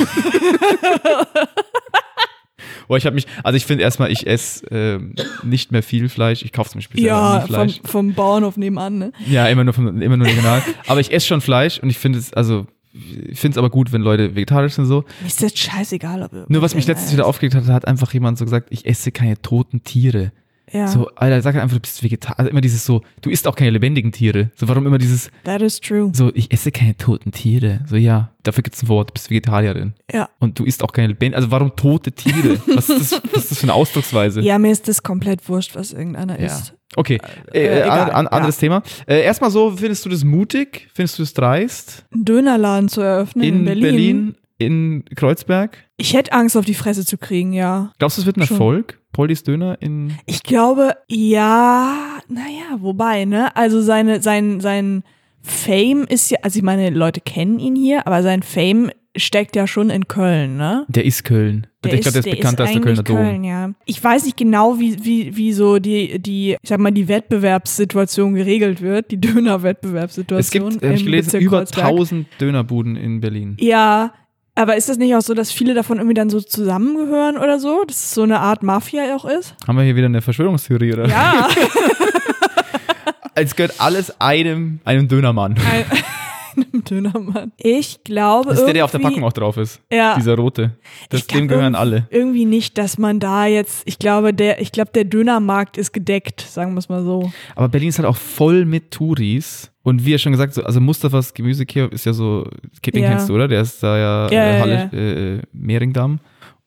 Boah, ich habe mich, also ich finde erstmal, ich esse ähm, nicht mehr viel Fleisch. Ich kaufe zum Beispiel ja, nie vom, Fleisch. vom Bauernhof nebenan, ne? Ja, immer nur, vom, immer nur regional. aber ich esse schon Fleisch und ich finde es, also, ich finde es aber gut, wenn Leute vegetarisch sind so. Mir ist das scheißegal, ob Nur was mich letztens wieder aufgeregt hat, hat einfach jemand so gesagt, ich esse keine toten Tiere. Ja. So, Alter, sag einfach, du bist Vegetarier. Also immer dieses so, du isst auch keine lebendigen Tiere. So, warum immer dieses, That is true. so, ich esse keine toten Tiere. So, ja, dafür gibt's ein Wort, du bist Vegetarierin. Ja. Und du isst auch keine lebendigen, also warum tote Tiere? Was ist das, was ist das für eine Ausdrucksweise? Ja, mir ist das komplett wurscht, was irgendeiner Ja. isst. Okay, äh, Äh, egal, an, an, anderes Thema. Äh, erstmal so, findest du das mutig? Findest du das dreist? Einen Dönerladen zu eröffnen in, In Berlin. Berlin, in Kreuzberg? Ich hätte Angst, auf die Fresse zu kriegen, ja. Glaubst du, es wird ein Schon. Erfolg? Poldis Döner in. Ich glaube, ja, naja, wobei, ne? Also seine, sein, sein Fame ist ja, also ich meine, Leute kennen ihn hier, aber sein Fame steckt ja schon in Köln, ne? Der ist Köln. Der ich glaube, der ist bekannter als der Kölner Dom. Köln, ja. Ich weiß nicht genau, wie, wie, wie so die, die, ich sag mal, die Wettbewerbssituation geregelt wird, die Döner-Wettbewerbssituation. Es gibt, habe ich gelesen, Bezirk über Kreuzberg. 1000 Dönerbuden in Berlin. Ja, aber ist das nicht auch so, dass viele davon irgendwie dann so zusammengehören oder so? Dass es so eine Art Mafia auch ist? Haben wir hier wieder eine Verschwörungstheorie, oder? Ja. Es gehört alles einem, einem Dönermann. Ein, einem Dönermann. Ich glaube. Das ist der, der auf der Packung auch drauf ist. Ja. Dieser rote. Das, dem gehören alle. Irgendwie nicht, dass man da jetzt, ich glaube, der, ich glaube, der Dönermarkt ist gedeckt, sagen wir es mal so. Aber Berlin ist halt auch voll mit Touris. Und wie ja schon gesagt, so, also Mustafas Gemüsekiosk ist ja so, den Ja. kennst du, oder? Der ist da ja, Ja, äh, ja, Halle, Äh, Mehringdamm.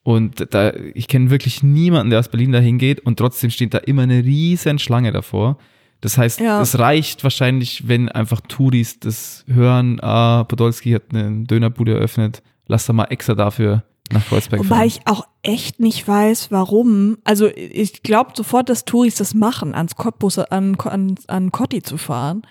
Und da, ich kenne wirklich niemanden, der aus Berlin da hingeht und trotzdem steht da immer eine riesen Schlange davor. Das heißt, Ja. es reicht wahrscheinlich, wenn einfach Touris das hören, ah, Podolski hat eine Dönerbude eröffnet, lass da mal extra dafür nach Kreuzberg Wobei fahren. ich auch echt nicht weiß, warum. Also ich glaube sofort, dass Touris das machen, ans Cottbus, an, an, an Cotti zu fahren.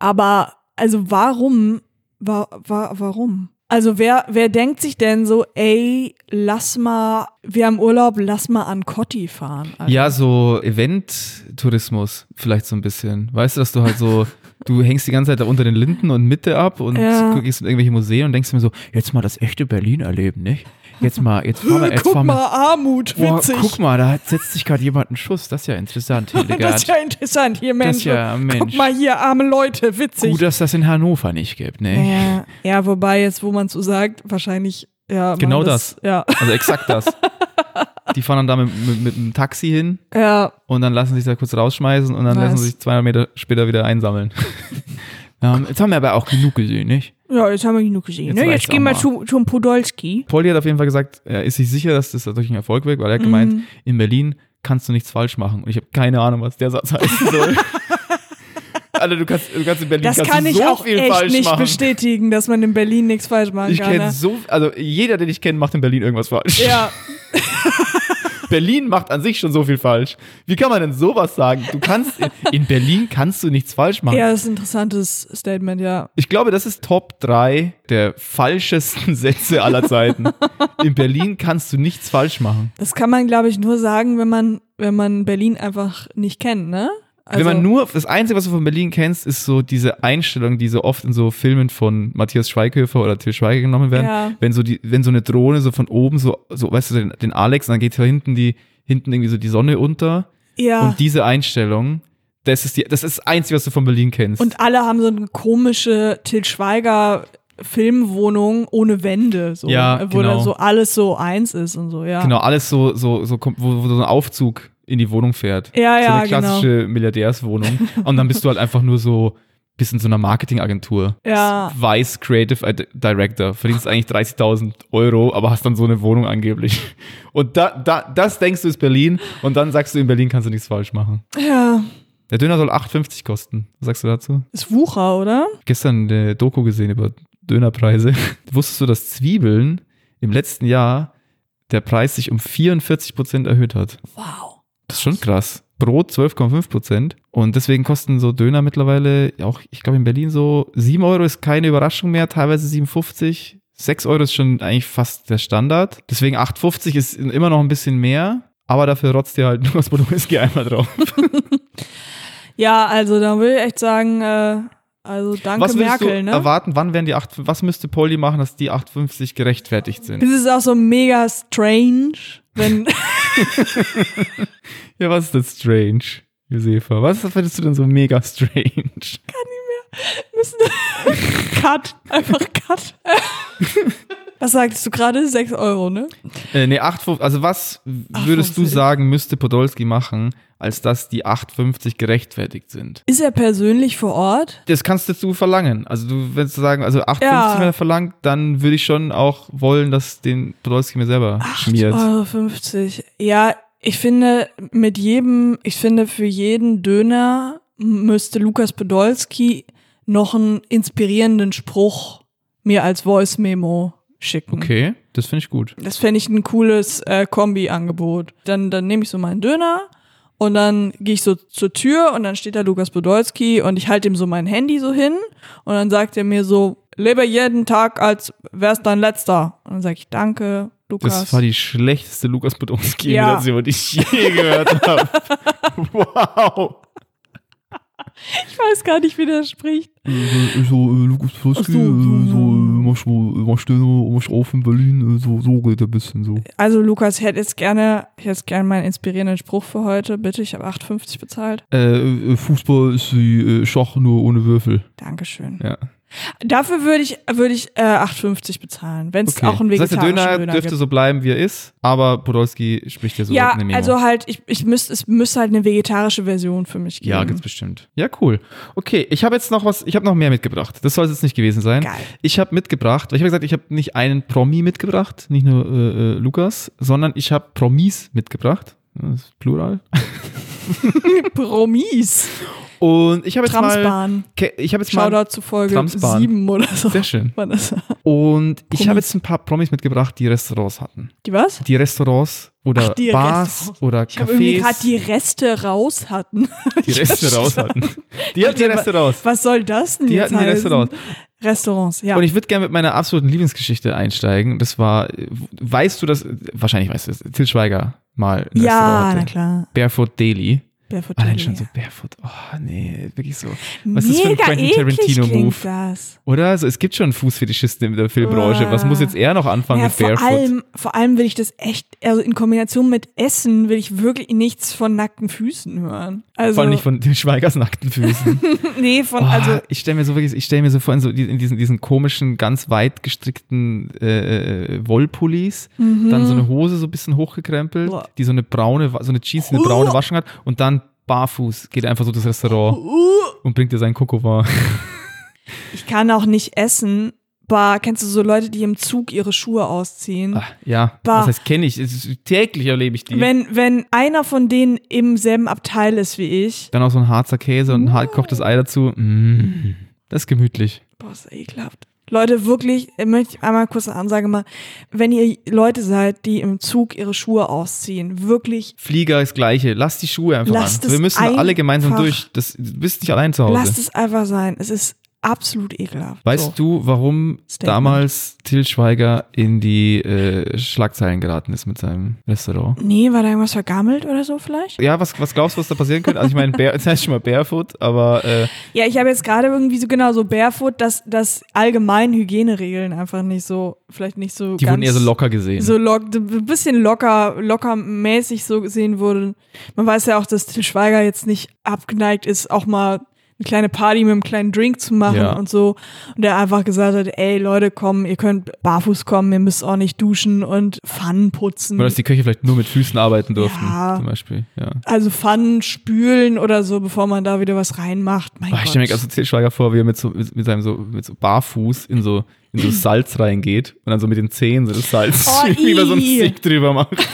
Aber also warum? Wa, wa, warum? Also wer, wer denkt sich denn so, ey, lass mal, wir haben Urlaub, lass mal an Cotti fahren? Also, Ja, so Event-Tourismus vielleicht so ein bisschen. Weißt du, dass du halt so, du hängst die ganze Zeit da unter den Linden und Mitte ab und Ja. gehst in irgendwelche Museen und denkst mir so, jetzt mal das echte Berlin erleben, nicht? Jetzt mal, jetzt fahren wir, jetzt Guck fahren wir. mal, Armut, Boah, witzig. guck mal, da setzt sich gerade jemand einen Schuss. Das ist ja interessant, das Hildegard. ist ja interessant hier, Mensch. Das ist ja, Mensch. Guck mal hier, arme Leute, witzig. Gut, dass das in Hannover nicht gibt, ne? Ja, ja, wobei jetzt, wo man so sagt, wahrscheinlich, ja. Genau Ja, Also exakt das. Die fahren dann da mit, mit, mit einem Taxi hin ja, und dann lassen sich da kurz rausschmeißen und dann Nice. lassen sich 200 Meter später wieder einsammeln. Ähm, jetzt haben wir aber auch genug gesehen, nicht? Ja, jetzt haben wir genug gesehen. Jetzt ne? Jetzt gehen wir mal. zu, zum Podolski. Polly hat auf jeden Fall gesagt, er ist sich sicher, dass das dadurch ein Erfolg wird, weil er hat gemeint, in Berlin kannst du nichts falsch machen. Und ich habe keine Ahnung, was der Satz heißen soll. Alter, du kannst, du kannst in Berlin Das kannst kann du ich so auch viel echt falsch nicht machen. bestätigen, dass man in Berlin nichts falsch machen Ich kann. kenne ne? so, also jeder, den ich kenne, macht in Berlin irgendwas falsch. Ja, Berlin macht an sich schon so viel falsch. Wie kann man denn sowas sagen? Du kannst, in, in Berlin kannst du nichts falsch machen. ja, das ist ein interessantes Statement, ja. Ich glaube, das ist Top 3 der falschesten Sätze aller Zeiten. In Berlin kannst du nichts falsch machen. Das kann man, glaube ich, nur sagen, wenn man, wenn man Berlin einfach nicht kennt, ne? Also, Wenn man nur, das Einzige, was du von Berlin kennst, ist so diese Einstellung, die so oft in so Filmen von Matthias Schweighöfer oder Till Schweiger genommen werden. Ja. Wenn so die, wenn so eine Drohne so von oben so, so, weißt du, den, den Alex, und dann geht da hinten die, hinten irgendwie so die Sonne unter. ja. Und diese Einstellung, das ist die, das ist das Einzige, was du von Berlin kennst. Und alle haben so eine komische Til Schweiger Filmwohnung ohne Wände, so, Ja, wo genau. da so alles so eins ist und so, ja. Genau, alles so, so, so, kommt- wo, wo so ein Aufzug in die Wohnung fährt. Ja, so ja, eine klassische Milliardärswohnung. Und dann bist du halt einfach nur so, bist in so einer Marketingagentur. Ja. Vice Creative Di- Director. Verdienst eigentlich 30.000 Euro, aber hast dann so eine Wohnung angeblich. Und da, da, das denkst du ist Berlin. Und dann sagst du, in Berlin kannst du nichts falsch machen. Ja, Der Döner soll 8,50 kosten. Was sagst du dazu? ist Wucher, oder? gestern eine Doku gesehen über Dönerpreise. Wusstest du, dass Zwiebeln im letzten Jahr der Preis sich um 44 Prozent erhöht hat? Wow. Das ist schon krass. Brot 12,5 Prozent. Und deswegen kosten so Döner mittlerweile auch, ich glaube in Berlin so 7 Euro ist keine Überraschung mehr, teilweise 7,50. 6 Euro ist schon eigentlich fast der Standard. Deswegen 8,50 ist immer noch ein bisschen mehr. Aber dafür rotzt ihr halt nur das Podolski einmal drauf. Ja, also da will ich echt sagen, äh, also danke was Merkel, du ne? erwarten? Wann werden die 8, was müsste Polly machen, dass die 8,50 gerechtfertigt sind? Das ist auch so mega strange, wenn Ja, was ist denn strange, Josefa? Was findest du denn so mega strange? müssen Cut, einfach Cut. Was sagtest du gerade? 6 Euro, ne? Äh, nee, 8, also was würdest du 8,50. sagen, müsste Podolski machen, als dass die 8,50 gerechtfertigt sind. Ist er persönlich vor Ort? Das kannst du verlangen. Also du, wenn du sagen, also 8,50 Ja. wenn er verlangt, dann würde ich schon auch wollen, dass den Podolski mir selber schmiert. 8,50 Euro. Ja, ich finde, mit jedem, ich finde, für jeden Döner müsste Lukas Podolski noch einen inspirierenden Spruch mir als Voice-Memo schicken. Okay, das finde ich gut. Das fände ich ein cooles äh, Kombi-Angebot. Dann, dann nehme ich so meinen Döner und dann gehe ich so zur Tür und dann steht da Lukas Podolski und ich halte ihm so mein Handy so hin und dann sagt er mir so, lebe jeden Tag, als wär's dein letzter. Und dann sage ich, danke, Lukas. Das war die schlechteste Lukas Podolski-Imitation, Ja. die ich je gehört habe. wow. ich weiß gar nicht, wie der spricht. So, äh, Lukas so, äh, so, so. äh, machst du machst auf in Berlin, äh, so, so geht er ein bisschen so. Also Lukas, ich hätte jetzt gerne, ich hätte gerne meinen inspirierenden Spruch für heute. Bitte, ich habe 8,50 bezahlt. Äh, äh, Fußball ist wie Schach, nur ohne Würfel. Dankeschön. Ja. Dafür würde ich, würde ich äh, 8,50 bezahlen, wenn es Okay. auch einen das heißt, der Döner, Döner, dürfte gibt. so bleiben, wie er ist, aber Podolski spricht ja so ja, eine Memo. also halt, ich, ich müsste, es müsste halt eine vegetarische Version für mich geben. Ja, gibt's bestimmt. Ja, cool. Okay, ich habe jetzt noch was, ich habe noch mehr mitgebracht. Das soll es jetzt nicht gewesen sein. Geil. Ich habe mitgebracht, weil ich habe gesagt, ich habe nicht einen Promi mitgebracht, nicht nur äh, äh, Lukas, sondern ich habe Promis mitgebracht. Das ist Plural. Promis. Und ich habe jetzt mal, Tramsbahn. Ke- ich habe jetzt mal, Shoutout zu Folge Tramsbahn. 7 oder so. sehr schön. Und ich habe jetzt ein paar Promis mitgebracht, die Restaurants hatten. Die was? Die Restaurants oder Ach, die Bars Restaurants. oder Ich habe irgendwie Cafés, gerade die Reste raus hatten. die Reste raus hatten. Die hatten die Restaurants. Was soll das denn Die hatten die heißen? Restaurants. Restaurants, ja. Und ich würde gerne mit meiner absoluten Lieblingsgeschichte einsteigen. Das war, weißt du das, wahrscheinlich weißt du das, Till Schweiger mal ja, na klar. Barefoot Daily. Barefoot Allein schon so. Barefoot. Oh, nee, wirklich so. Was ist das für ein Mega Quentin Tarantino-Move? das. Oder? Also, es gibt schon Fußfetischisten in der Filmbranche. Was muss jetzt er noch anfangen Ja, mit vor Barefoot? allem, vor allem will ich das echt, also in Kombination mit Essen will ich wirklich nichts von nackten Füßen hören. Also, Vor allem nicht von Till Schweigers nackten Füßen. nee, von, Oh, also, ich stelle mir so wirklich, ich stelle mir so vor, in, so, in diesen, diesen komischen, ganz weit gestrickten äh, äh, Wollpullis, dann so eine Hose so ein bisschen hochgekrempelt, Mhm. Boah. die so eine braune, so eine Jeans, die eine braune Waschung hat und dann barfuß geht einfach so durchs Restaurant und bringt dir seinen Kokova. ich kann auch nicht essen. Bah, kennst du so Leute, die im Zug ihre Schuhe ausziehen? Ah, ja, Bah. das heißt, kenne ich. Es ist, täglich erlebe ich die. Wenn, wenn einer von denen im selben Abteil ist wie ich, dann auch so ein Harzer Käse und ein hart gekochtes Ei dazu. Mm, das ist gemütlich. boah, ist ekelhaft. Leute, wirklich, äh, möchte ich einmal kurz eine Ansage machen. Wenn ihr Leute seid, die im Zug ihre Schuhe ausziehen, wirklich, Flieger ist gleiche. Lass die Schuhe einfach Lasst an. Wir müssen alle gemeinsam durch. Das, du bist nicht allein zu Hause. lasst es einfach sein. Es ist absolut ekelhaft. Weißt so. du, warum Statement. damals Till Schweiger in die äh, Schlagzeilen geraten ist mit seinem Restaurant? Nee, war da irgendwas vergammelt oder so vielleicht? Ja, was, was glaubst du, was da passieren könnte? Also ich meine, das heißt schon mal Barefoot, aber äh, Ja, ich habe jetzt gerade irgendwie so genau so barefoot, dass, dass allgemein Hygieneregeln einfach nicht so, vielleicht nicht so die wurden eher so locker gesehen. so lock, ein bisschen locker, lockermäßig so gesehen wurde. Man weiß ja auch, dass Til Schweiger jetzt nicht abgeneigt ist, auch mal eine kleine Party mit einem kleinen Drink zu machen Ja. und so. Und der einfach gesagt hat, ey Leute, komm, ihr könnt barfuß kommen, ihr müsst auch nicht duschen und Pfannen putzen. Oder dass die Köche vielleicht nur mit Füßen arbeiten durften, Ja. zum Beispiel. Ja. also Pfannen spülen oder so, bevor man da wieder was reinmacht. Mein Oh, ich stelle mir also Till Schweiger vor, wie er mit so mit, mit seinem so mit so Barfuß in so in so Salz reingeht und dann so mit den Zehen so das Salz Oh, über so einen ii. Stick drüber macht.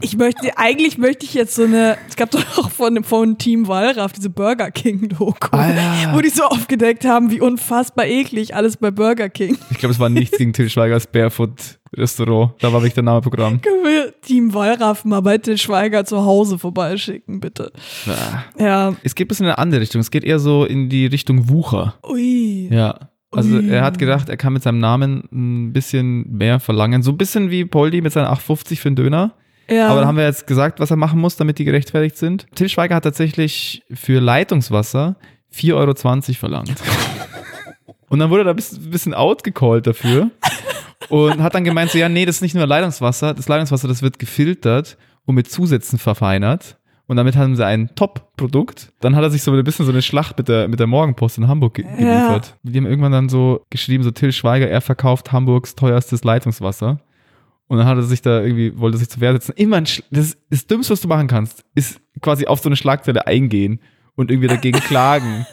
Ich möchte, eigentlich möchte ich jetzt so eine, es gab doch auch von, von Team Wallraff diese Burger King Doku, Alter. wo die so aufgedeckt haben, wie unfassbar eklig alles bei Burger King. Ich glaube, es war nichts gegen Till Schweigers Barefoot Restaurant. Da war wirklich der Name Programm. Können wir Team Wallraff mal bei Til Schweiger zu Hause vorbeischicken, bitte? Ah. Ja. Es geht ein bisschen in eine andere Richtung. Es geht eher so in die Richtung Wucher. Ui. Ja. Also er hat gedacht, er kann mit seinem Namen ein bisschen mehr verlangen. So ein bisschen wie Poldi mit seinen 8,50 für einen Döner. Ja. Aber da haben wir jetzt gesagt, was er machen muss, damit die gerechtfertigt sind. Till Schweiger hat tatsächlich für Leitungswasser 4,20 Euro verlangt. Und dann wurde er da ein bisschen, outgecallt dafür. Und hat dann gemeint, so, ja, nee, das ist nicht nur Leitungswasser. Das Leitungswasser, das wird gefiltert und mit Zusätzen verfeinert. Und damit haben sie ein Top-Produkt. Dann hat er sich so ein bisschen so eine Schlacht mit der, mit der Morgenpost in Hamburg ge geliefert. Die haben irgendwann dann so geschrieben, so Till Schweiger, er verkauft Hamburgs teuerstes Leitungswasser. Und dann hat er sich da irgendwie, wollte sich zur Wehr setzen. Immer ein, Sch- das, ist das Dümmste, was du machen kannst, ist quasi auf so eine Schlagzeile eingehen und irgendwie dagegen klagen.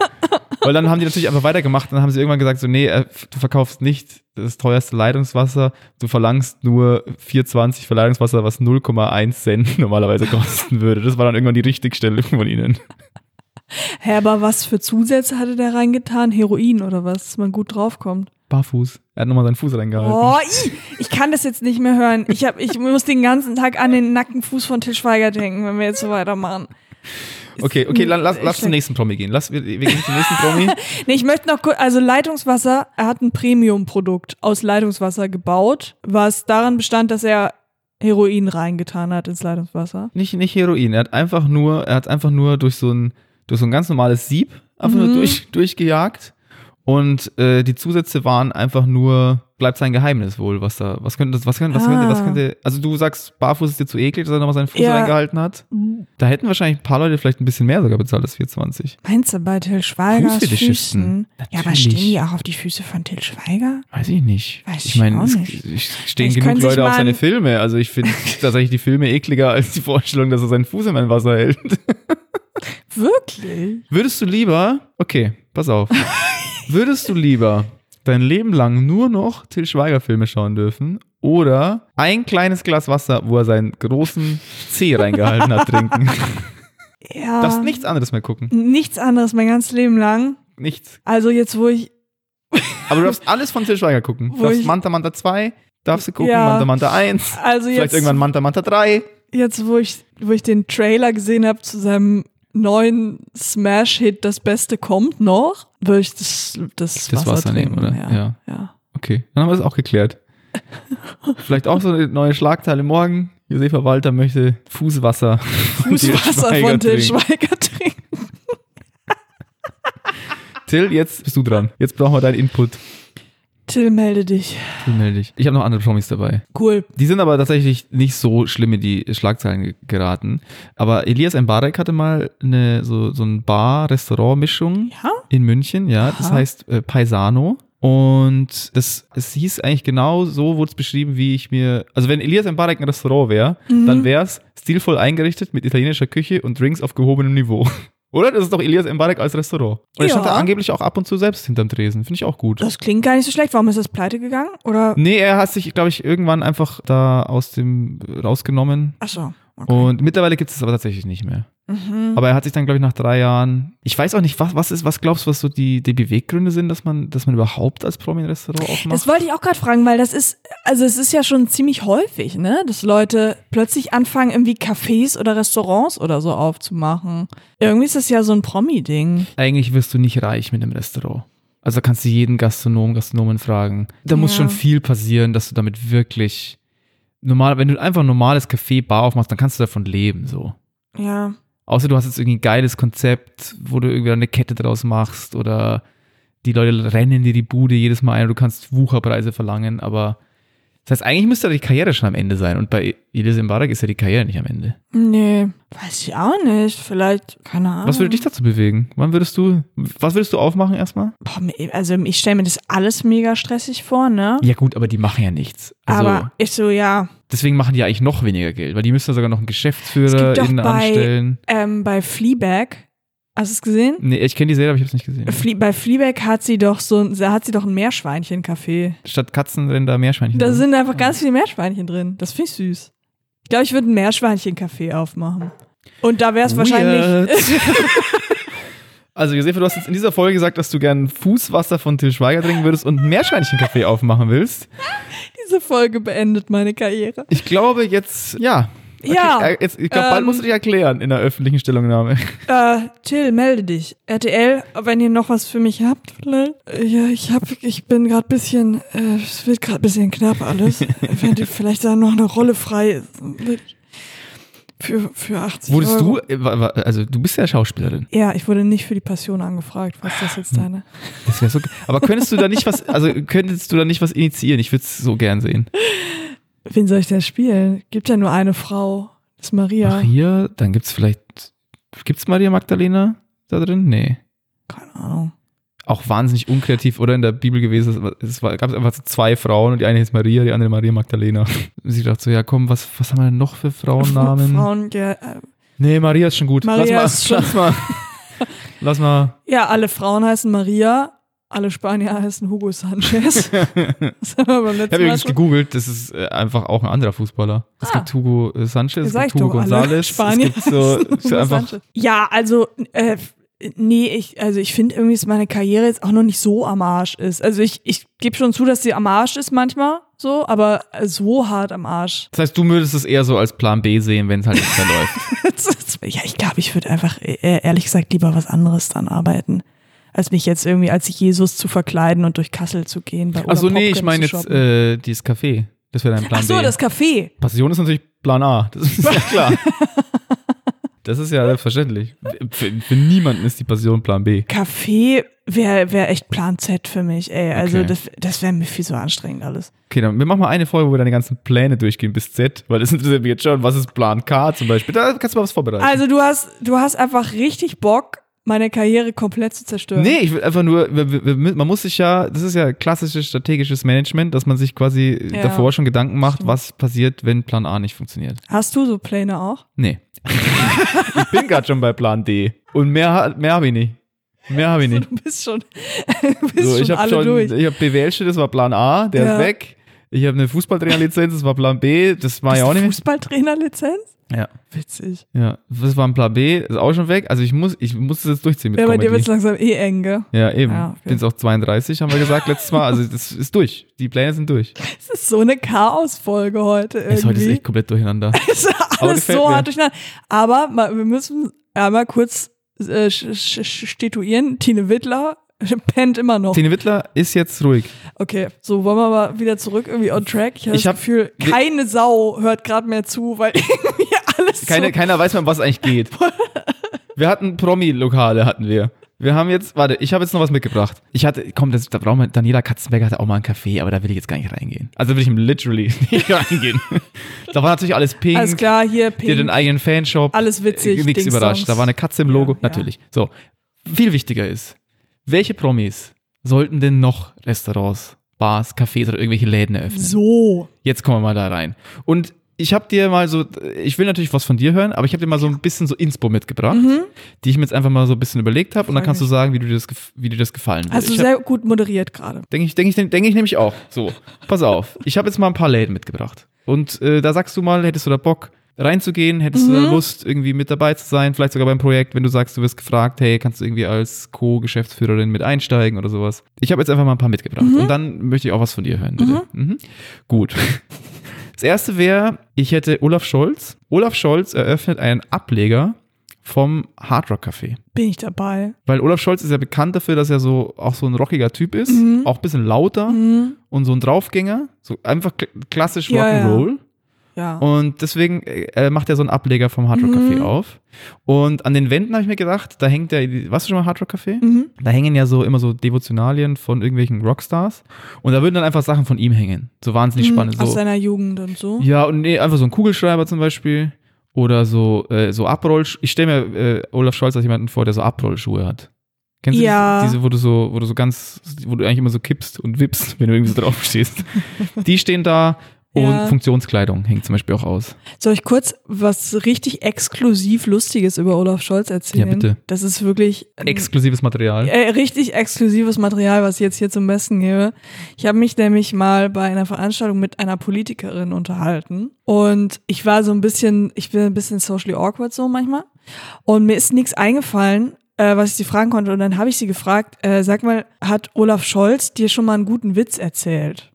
Weil dann haben die natürlich einfach weitergemacht. Dann haben sie irgendwann gesagt, so, nee, äh, du verkaufst nicht das teuerste Leitungswasser. Du verlangst nur 4,20 für Leitungswasser, was 0,1 Cent normalerweise kosten würde. Das war dann irgendwann die Richtigstellung von ihnen. Hä, aber was für Zusätze hatte der reingetan? Heroin oder was, dass man gut draufkommt? Barfuß. Er hat nochmal seinen Fuß reingehalten. Oh, ih, ich kann das jetzt nicht mehr hören. Ich, hab, ich muss den ganzen Tag an den nackten Fuß von Til Schweiger denken, wenn wir jetzt so weitermachen. Okay, okay, la- lass, lass zum nächsten Promi gehen. Lass, wir, wir gehen zum nächsten Promi. Nee, ich möchte noch kurz, also Leitungswasser, er hat ein Premium-Produkt aus Leitungswasser gebaut, was daran bestand, dass er Heroin reingetan hat ins Leitungswasser. nicht, nicht Heroin. Er hat einfach nur, er hat einfach nur durch so ein, durch so ein ganz normales Sieb einfach nur Mhm. durch, durchgejagt. Und äh, die Zusätze waren einfach nur, bleibt sein Geheimnis wohl, was da, was könnte das, was könnte, was könnte, was Ah. könnte, also du sagst, barfuß ist dir zu eklig, dass er nochmal seinen Fuß Ja. reingehalten hat. Da hätten wahrscheinlich ein paar Leute vielleicht ein bisschen mehr sogar bezahlt als 420. Meinst du bei Till Schweigers Fußfetischisten. Füßen? Ja, aber stehen die auch auf die Füße von Till Schweiger? Weiß ich nicht. Weiß ich ich meine, es ich- stehen Ich genug Leute auf seine ein- Filme. Also ich finde tatsächlich die Filme ekliger als die Vorstellung, dass er seinen Fuß in mein Wasser hält. Wirklich? Würdest du lieber, okay, pass auf. Würdest du lieber dein Leben lang nur noch Till Schweiger Filme schauen dürfen oder ein kleines Glas Wasser, wo er seinen großen Zeh reingehalten hat, trinken? Ja. Darfst nichts anderes mehr gucken. Nichts anderes mein ganzes Leben lang. Nichts. Also jetzt, wo ich, Aber du darfst alles von Till Schweiger gucken. Du darfst ich- Manta Manta 2, darfst du gucken, Ja. Manta Manta 1, also vielleicht jetzt, irgendwann Manta Manta 3. jetzt, wo ich, wo ich den Trailer gesehen habe zu seinem neuen Smash-Hit Das Beste kommt noch, würde ich das, das, Das Wasser, Wasser nehmen, trinken. oder? Ja. Ja. ja. Okay, dann haben wir es auch geklärt. Vielleicht auch so eine neue Schlagzeile morgen. Josefa Walter möchte Fußwasser von Til Fußwasser Schweiger von Till. Schweiger trinken. Till, jetzt bist du dran. Jetzt brauchen wir deinen Input. Till, melde dich. Till, melde dich. Ich habe noch andere Promis dabei. Cool. Die sind aber tatsächlich nicht so schlimm in die Schlagzeilen ge- geraten. Aber Elias Mbarek hatte mal eine so, so ein Bar-Restaurant-Mischung Ja? in München, ja. Das Aha. heißt äh, Paisano. Und das, es hieß eigentlich genau so, wurde es beschrieben, wie ich mir, also wenn Elias Mbarek ein Restaurant wäre, Mhm. dann wäre es stilvoll eingerichtet mit italienischer Küche und Drinks auf gehobenem Niveau. Oder? Das ist doch Elias Mbarek als Restaurant. Und er stand da Ja. angeblich auch ab und zu selbst hinterm Tresen. Finde ich auch gut. Das klingt gar nicht so schlecht. Warum ist das pleite gegangen? Oder? Nee, er hat sich, glaube ich, irgendwann einfach da aus dem rausgenommen. Achso. Okay. Und mittlerweile gibt es es aber tatsächlich nicht mehr. Mhm. Aber er hat sich dann, glaube ich, nach drei Jahren. Ich weiß auch nicht, was, was ist, was glaubst du, was so die, die Beweggründe sind, dass man, dass man überhaupt als Promi ein Restaurant aufmacht? Das wollte ich auch gerade fragen, weil das ist, also es ist ja schon ziemlich häufig, ne, dass Leute plötzlich anfangen, irgendwie Cafés oder Restaurants oder so aufzumachen. Irgendwie ist das ja so ein Promi-Ding. Eigentlich wirst du nicht reich mit einem Restaurant. Also da kannst du jeden Gastronom, Gastronomen fragen. Da muss Ja. schon viel passieren, dass du damit wirklich normal, wenn du einfach ein normales Café, Bar aufmachst, dann kannst du davon leben, so. Ja. Außer du hast jetzt irgendwie ein geiles Konzept, wo du irgendwie eine Kette draus machst oder die Leute rennen dir die Bude jedes Mal ein und du kannst Wucherpreise verlangen, aber das heißt, eigentlich müsste ja die Karriere schon am Ende sein und bei Elias Mbarek ist ja die Karriere nicht am Ende. Nee, weiß ich auch nicht. Vielleicht, keine Ahnung. Was würde dich dazu bewegen? Wann würdest du, was würdest du aufmachen erstmal? Boah, also ich stelle mir das alles mega stressig vor, ne? Ja gut, aber die machen ja nichts. Also Aber ich so, ja, deswegen machen die ja eigentlich noch weniger Geld, weil die müssen ja sogar noch einen Geschäftsführer Es gibt doch bei- anstellen. ähm, bei Fleabag, hast du es gesehen? Nee, ich kenne die Serie, aber ich habe es nicht gesehen. Flie bei Fleabag hat sie doch so, ein- da hat sie doch ein Meerschweinchen-Café. Statt Katzen rennen da Meerschweinchen. Da rum. sind einfach ganz viele Meerschweinchen drin. Das finde ich süß. Ich glaube, ich würde ein Meerschweinchen-Café aufmachen. Und da wäre es wahrscheinlich. Also Josefa, du hast jetzt in dieser Folge gesagt, dass du gern Fußwasser von Til Schweiger trinken würdest und einen Meerschweinchenkaffee aufmachen willst. Diese Folge beendet meine Karriere. Ich glaube jetzt, ja. Ja, Okay, äh, jetzt, ich glaube, bald ähm, musst du dich erklären in der öffentlichen Stellungnahme. Äh, Till, melde dich. RTL, wenn ihr noch was für mich habt, vielleicht. Ja, ich hab, ich bin gerade bisschen, äh, es wird gerade bisschen knapp alles. wenn ihr vielleicht da noch eine Rolle frei für, für 80 Wurdest Euro. du, äh, also du bist ja Schauspielerin. Ja, ich wurde nicht für die Passion angefragt. Was ist das jetzt deine? Das wäre so. Aber könntest du da nicht was, also könntest du da nicht was initiieren? Ich würde es so gern sehen. Wen soll ich denn spielen? Gibt ja nur eine Frau. Das ist Maria. Maria, dann gibt's vielleicht, gibt's Maria Magdalena da drin? Nee. Keine Ahnung. auch wahnsinnig unkreativ oder in der Bibel gewesen. Es gab einfach so zwei Frauen und die eine hieß Maria, die andere Maria Magdalena. Sie dachte so, ja komm, was, was haben wir denn noch für Frauennamen? Frauen, ja, äh, Nee, Maria ist schon gut. Maria lass ist mal, schon- lass mal. Lass mal. ja, alle Frauen heißen Maria, alle Spanier heißen Hugo Sanchez. das haben wir beim Ich habe letzten übrigens gegoogelt, das ist äh, einfach auch ein anderer Fußballer. Es Ah. gibt Hugo äh, Sanchez, es gibt Hugo González, Spanier es gibt so, einfach, Sanchez. Ja, also, äh, nee, ich, also ich finde irgendwie, dass meine Karriere jetzt auch noch nicht so am Arsch ist. Also ich, ich gebe schon zu, dass sie am Arsch ist manchmal, so, aber so hart am Arsch. das heißt, du würdest es eher so als Plan B sehen, wenn es halt nicht mehr läuft. Das ist- ja, ich glaube, ich würde einfach äh, ehrlich gesagt lieber was anderes dann arbeiten, als mich jetzt irgendwie als Jesus zu verkleiden und durch Kassel zu gehen. Bei Achso, nee, ich meine zu jetzt äh, dieses Café. Das wäre dein Plan Ach so, B. das Café. Passion ist natürlich Plan A. Das ist ja klar. Das ist ja selbstverständlich. Für, für niemanden ist die Passion Plan B. Café wäre wär echt Plan Z für mich, ey. Also Okay. das, das wäre mir viel so anstrengend alles. Okay, dann wir machen mal eine Folge, wo wir deine ganzen Pläne durchgehen bis Z, weil das interessiert mich jetzt schon. Was ist Plan K zum Beispiel? Da kannst du mal was vorbereiten. Also du hast, du hast einfach richtig Bock, meine Karriere komplett zu zerstören. Nee, ich will einfach nur, man muss sich ja, das ist ja klassisches strategisches Management, dass man sich quasi Ja. davor schon Gedanken macht, Stimmt. was passiert, wenn Plan A nicht funktioniert. Hast du so Pläne auch? Nee. ich bin gerade schon bei Plan D. Und mehr, mehr habe ich nicht. Mehr habe ich nicht. Du bist schon, du bist So, schon ich habe alle schon, durch. ich habe BWL-Studium, das war Plan A, der Ja. ist weg. Ich habe eine Fußballtrainerlizenz, das war Plan B, das war ja auch nicht. Fußballtrainerlizenz? Ja, Witzig. ja, das war ein Plan B, ist auch schon weg. Also ich muss, ich muss das jetzt durchziehen mit Ja, bei dir Comedy. wird's langsam eh eng, gell? Ja, eben. Ja, okay. Bin jetzt auch 32, haben wir gesagt letztes Mal. Also das ist durch. Die Pläne sind durch. Es ist so eine Chaos-Folge heute irgendwie. Das heute ist echt komplett durcheinander. Es ist alles so mir. hart durcheinander. Aber wir müssen einmal kurz äh, statuieren. Tine Wittler pennt immer noch. Tine Wittler ist jetzt ruhig. Okay, so wollen wir mal wieder zurück irgendwie on track. Ich habe Ich das hab- Gefühl, keine Sau hört gerade mehr zu, weil irgendwie alles Keine, so keiner weiß mehr, um was eigentlich geht. Wir hatten Promi-Lokale, hatten wir. Wir haben jetzt, warte, ich habe jetzt noch was mitgebracht. Ich hatte, komm, das, da brauchen wir, Daniela Katzenberger hatte auch mal einen Café, aber da will ich jetzt gar nicht reingehen. Also will ich literally nicht reingehen. da war natürlich alles pink. Alles klar, hier Die hat den pink. eigenen Fanshop. Alles witzig, Nichts überrascht. Da war eine Katze im Logo. Ja, ja. Natürlich. So. Viel wichtiger ist, welche Promis sollten denn noch Restaurants, Bars, Cafés oder irgendwelche Läden eröffnen? So. Jetzt kommen wir mal da rein. Und ich habe dir mal so, ich will natürlich was von dir hören, aber ich habe dir mal so ein bisschen so Inspo mitgebracht, die ich mir jetzt einfach mal so ein bisschen überlegt habe und dann Mhm. Kannst du sagen, wie, du dir das, wie dir das gefallen du ich sehr gut moderiert gerade. Denke ich, denke ich, denke ich nämlich auch. So, pass auf. Ich habe jetzt mal ein paar Läden mitgebracht. Und äh, da sagst du mal, hättest du da Bock reinzugehen, hättest du da Lust, irgendwie mit dabei zu sein, vielleicht sogar beim Projekt, wenn du sagst, du wirst gefragt, hey, kannst du irgendwie als Co-Geschäftsführerin mit einsteigen oder sowas. Ich habe jetzt einfach mal ein paar mitgebracht und dann möchte ich auch was von dir hören, bitte. Mhm. Gut. Das erste wäre, ich hätte Olaf Scholz. Olaf Scholz eröffnet einen Ableger vom Hard Rock Café. Bin ich dabei. Weil Olaf Scholz ist ja bekannt dafür, dass er so auch so ein rockiger Typ ist, Mhm. auch ein bisschen lauter und so ein Draufgänger, so einfach kl klassisch Ja, ja. Ja. Und deswegen äh, macht er so einen Ableger vom Hard Rock Café Mhm. auf. Und an den Wänden habe ich mir gedacht, da hängt der, warst du schon mal Hard Rock Café? Mhm. Da hängen ja so immer so Devotionalien von irgendwelchen Rockstars. Und da würden dann einfach Sachen von ihm hängen. So wahnsinnig spannend. Aus So, seiner Jugend und so. ja, und nee, einfach so ein Kugelschreiber zum Beispiel. Oder so, äh, so Abroll. Ich stelle mir äh, Olaf Scholz als jemanden vor, der so Abrollschuhe hat. Kennst du Ja. diese, diese, wo du so, wo du so ganz, wo du eigentlich immer so kippst und wippst, wenn du irgendwie so drauf stehst. Die stehen da und Ja. Funktionskleidung hängt zum Beispiel auch aus. Soll ich kurz was richtig exklusiv Lustiges über Olaf Scholz erzählen? Ja, bitte. Das ist wirklich Exklusives Material. äh, richtig exklusives Material, was ich jetzt hier zum Besten gebe. Ich habe mich nämlich mal bei einer Veranstaltung mit einer Politikerin unterhalten und ich war so ein bisschen, ich bin ein bisschen socially awkward so manchmal und mir ist nichts eingefallen, äh, was ich sie fragen konnte und dann habe ich sie gefragt, äh, sag mal, hat Olaf Scholz dir schon mal einen guten Witz erzählt?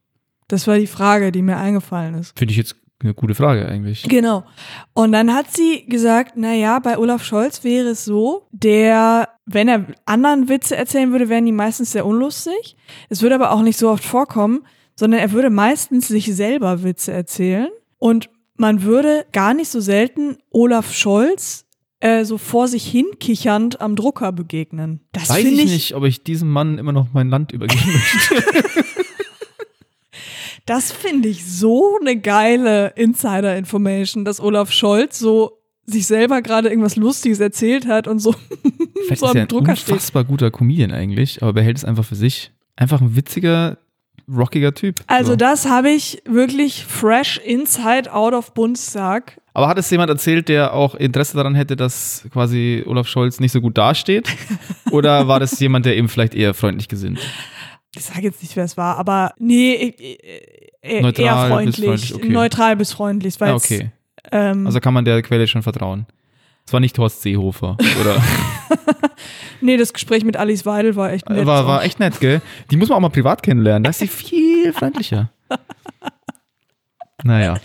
Das war die Frage, die mir eingefallen ist. Finde ich jetzt eine gute Frage eigentlich. Genau. Und dann hat sie gesagt, na ja, bei Olaf Scholz wäre es so, der, wenn er anderen Witze erzählen würde, wären die meistens sehr unlustig. Es würde aber auch nicht so oft vorkommen, sondern er würde meistens sich selber Witze erzählen und man würde gar nicht so selten Olaf Scholz äh, so vor sich hin kichernd am Drucker begegnen. Das Weiß ich ich, nicht, ob ich diesem Mann immer noch mein Land übergeben möchte. das finde ich so eine geile Insider-Information, dass Olaf Scholz so sich selber gerade irgendwas Lustiges erzählt hat und so, Vielleicht so ist am er ein Drucker steht. unfassbar guter Comedian eigentlich, aber behält es einfach für sich. Einfach ein witziger, rockiger Typ. Also so. das habe ich wirklich fresh inside out of Bundestag. Aber hat es jemand erzählt, der auch Interesse daran hätte, dass quasi Olaf Scholz nicht so gut dasteht? Oder war das jemand, der eben vielleicht eher freundlich gesinnt? Ich sage jetzt nicht, wer es war, aber nee, äh, äh, Neutral eher bis freundlich. freundlich, okay. Neutral bis freundlich. Weil Ja, okay. ähm, Also kann man der Quelle schon vertrauen. Es war nicht Horst Seehofer, oder? nee, das Gespräch mit Alice Weidel war echt nett. war, war echt nett, gell? Die muss man auch mal privat kennenlernen. Da ist sie viel freundlicher. Naja.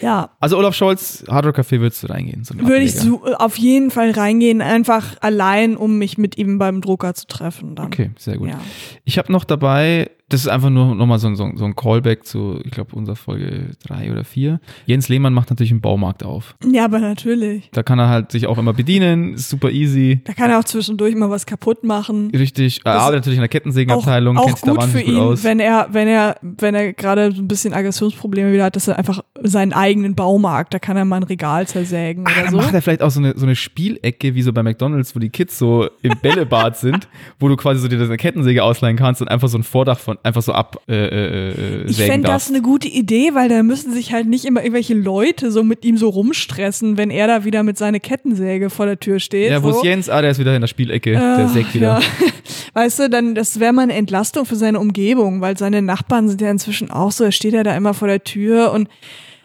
Ja, Also Olaf Scholz, Hard Rock Café würdest du reingehen? So würde ich so, auf jeden Fall reingehen, einfach allein, um mich mit ihm beim Drucker zu treffen. Dann. Okay, sehr gut. Ja. Ich habe noch dabei, das ist einfach nur nochmal so, ein- so, so ein Callback zu, ich glaube, unserer Folge drei oder vier. Jens Lehmann macht natürlich einen Baumarkt auf. ja, aber natürlich. Da kann er halt sich auch immer bedienen, ist super easy. Da kann er auch zwischendurch mal was kaputt machen. Richtig, er arbeitet natürlich in der Auch, Kettensägenabteilung, auch kennt sich da gut für wahnsinnig ihn, gut aus. wenn er, wenn er, wenn er gerade so ein bisschen Aggressionsprobleme wieder hat, dass er einfach seinen eigenen Baumarkt, da kann er mal ein Regal zersägen Ah, oder dann so. macht er vielleicht auch so eine, so eine Spielecke wie so bei McDonalds, wo die Kids so im Bällebad sind, wo du quasi so dir eine Kettensäge ausleihen kannst und einfach so ein Vordach von einfach so ab äh, äh, äh, Ich fände das eine gute Idee, weil da müssen sich halt nicht immer irgendwelche Leute so mit ihm so rumstressen, wenn er da wieder mit seiner Kettensäge vor der Tür steht. Ja, wo so. ist Jens? Ah, der ist wieder in der Spielecke. der Ah, sägt wieder. Ja. Weißt du, dann, das wäre mal eine Entlastung für seine Umgebung, weil seine Nachbarn sind ja inzwischen auch so, er steht ja da immer vor der Tür und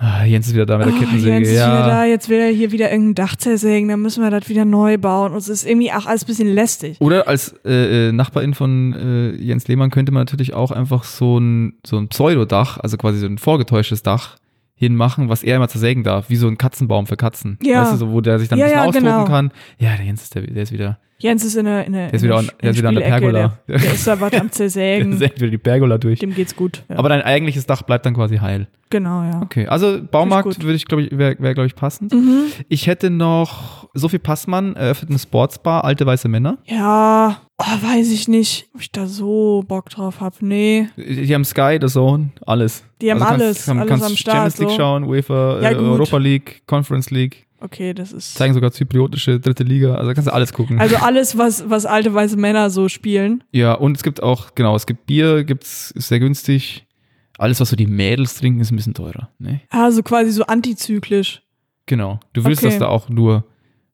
Ah, Jens ist wieder da mit der oh, Kettensäge. Jens ist wieder ja. da, jetzt will er hier wieder irgendein Dach zersägen, dann müssen wir das wieder neu bauen und es ist irgendwie auch alles ein bisschen lästig. Oder als äh, äh, Nachbarin von äh, Jens Lehmann könnte man natürlich auch einfach so ein, so ein Pseudodach, also quasi so ein vorgetäuschtes Dach hinmachen, was er immer zersägen darf, wie so ein Katzenbaum für Katzen. Ja. Weißt du, so, wo der sich dann Ja, ein bisschen ja, austoben genau. kann. Ja, der Jens ist, der, der ist wieder, Jens ist in der, in der, Der ist wieder der, an- der ist wieder an der Pergola. Der, der ist da was am der Zersägen, sägt wieder die Pergola durch. dem geht's gut. Ja. Aber dein eigentliches Dach bleibt dann quasi heil. genau, ja. Okay, also Baumarkt würde ich, glaube ich, wäre, wär, glaube ich, passend. Mhm. Ich hätte noch Sophie Passmann eröffnet eine Sportsbar, alte weiße Männer. Ja, oh, weiß ich nicht, ob ich da so Bock drauf hab. Nee. Die haben Sky, The Zone, alles. Die haben Also kannst- alles, kann- alles kannst am Start, Champions League so. schauen, UEFA, Ja, äh. Europa League, Conference League, Okay, das ist. zeigen sogar zypriotische dritte Liga, also kannst du alles gucken. Also alles, was, was alte weiße Männer so spielen. ja, und es gibt auch, genau, es gibt Bier, gibt's, ist sehr günstig. Alles, was so die Mädels trinken, ist ein bisschen teurer. Ne? Also quasi so antizyklisch. Genau. Du willst, Okay. dass da auch nur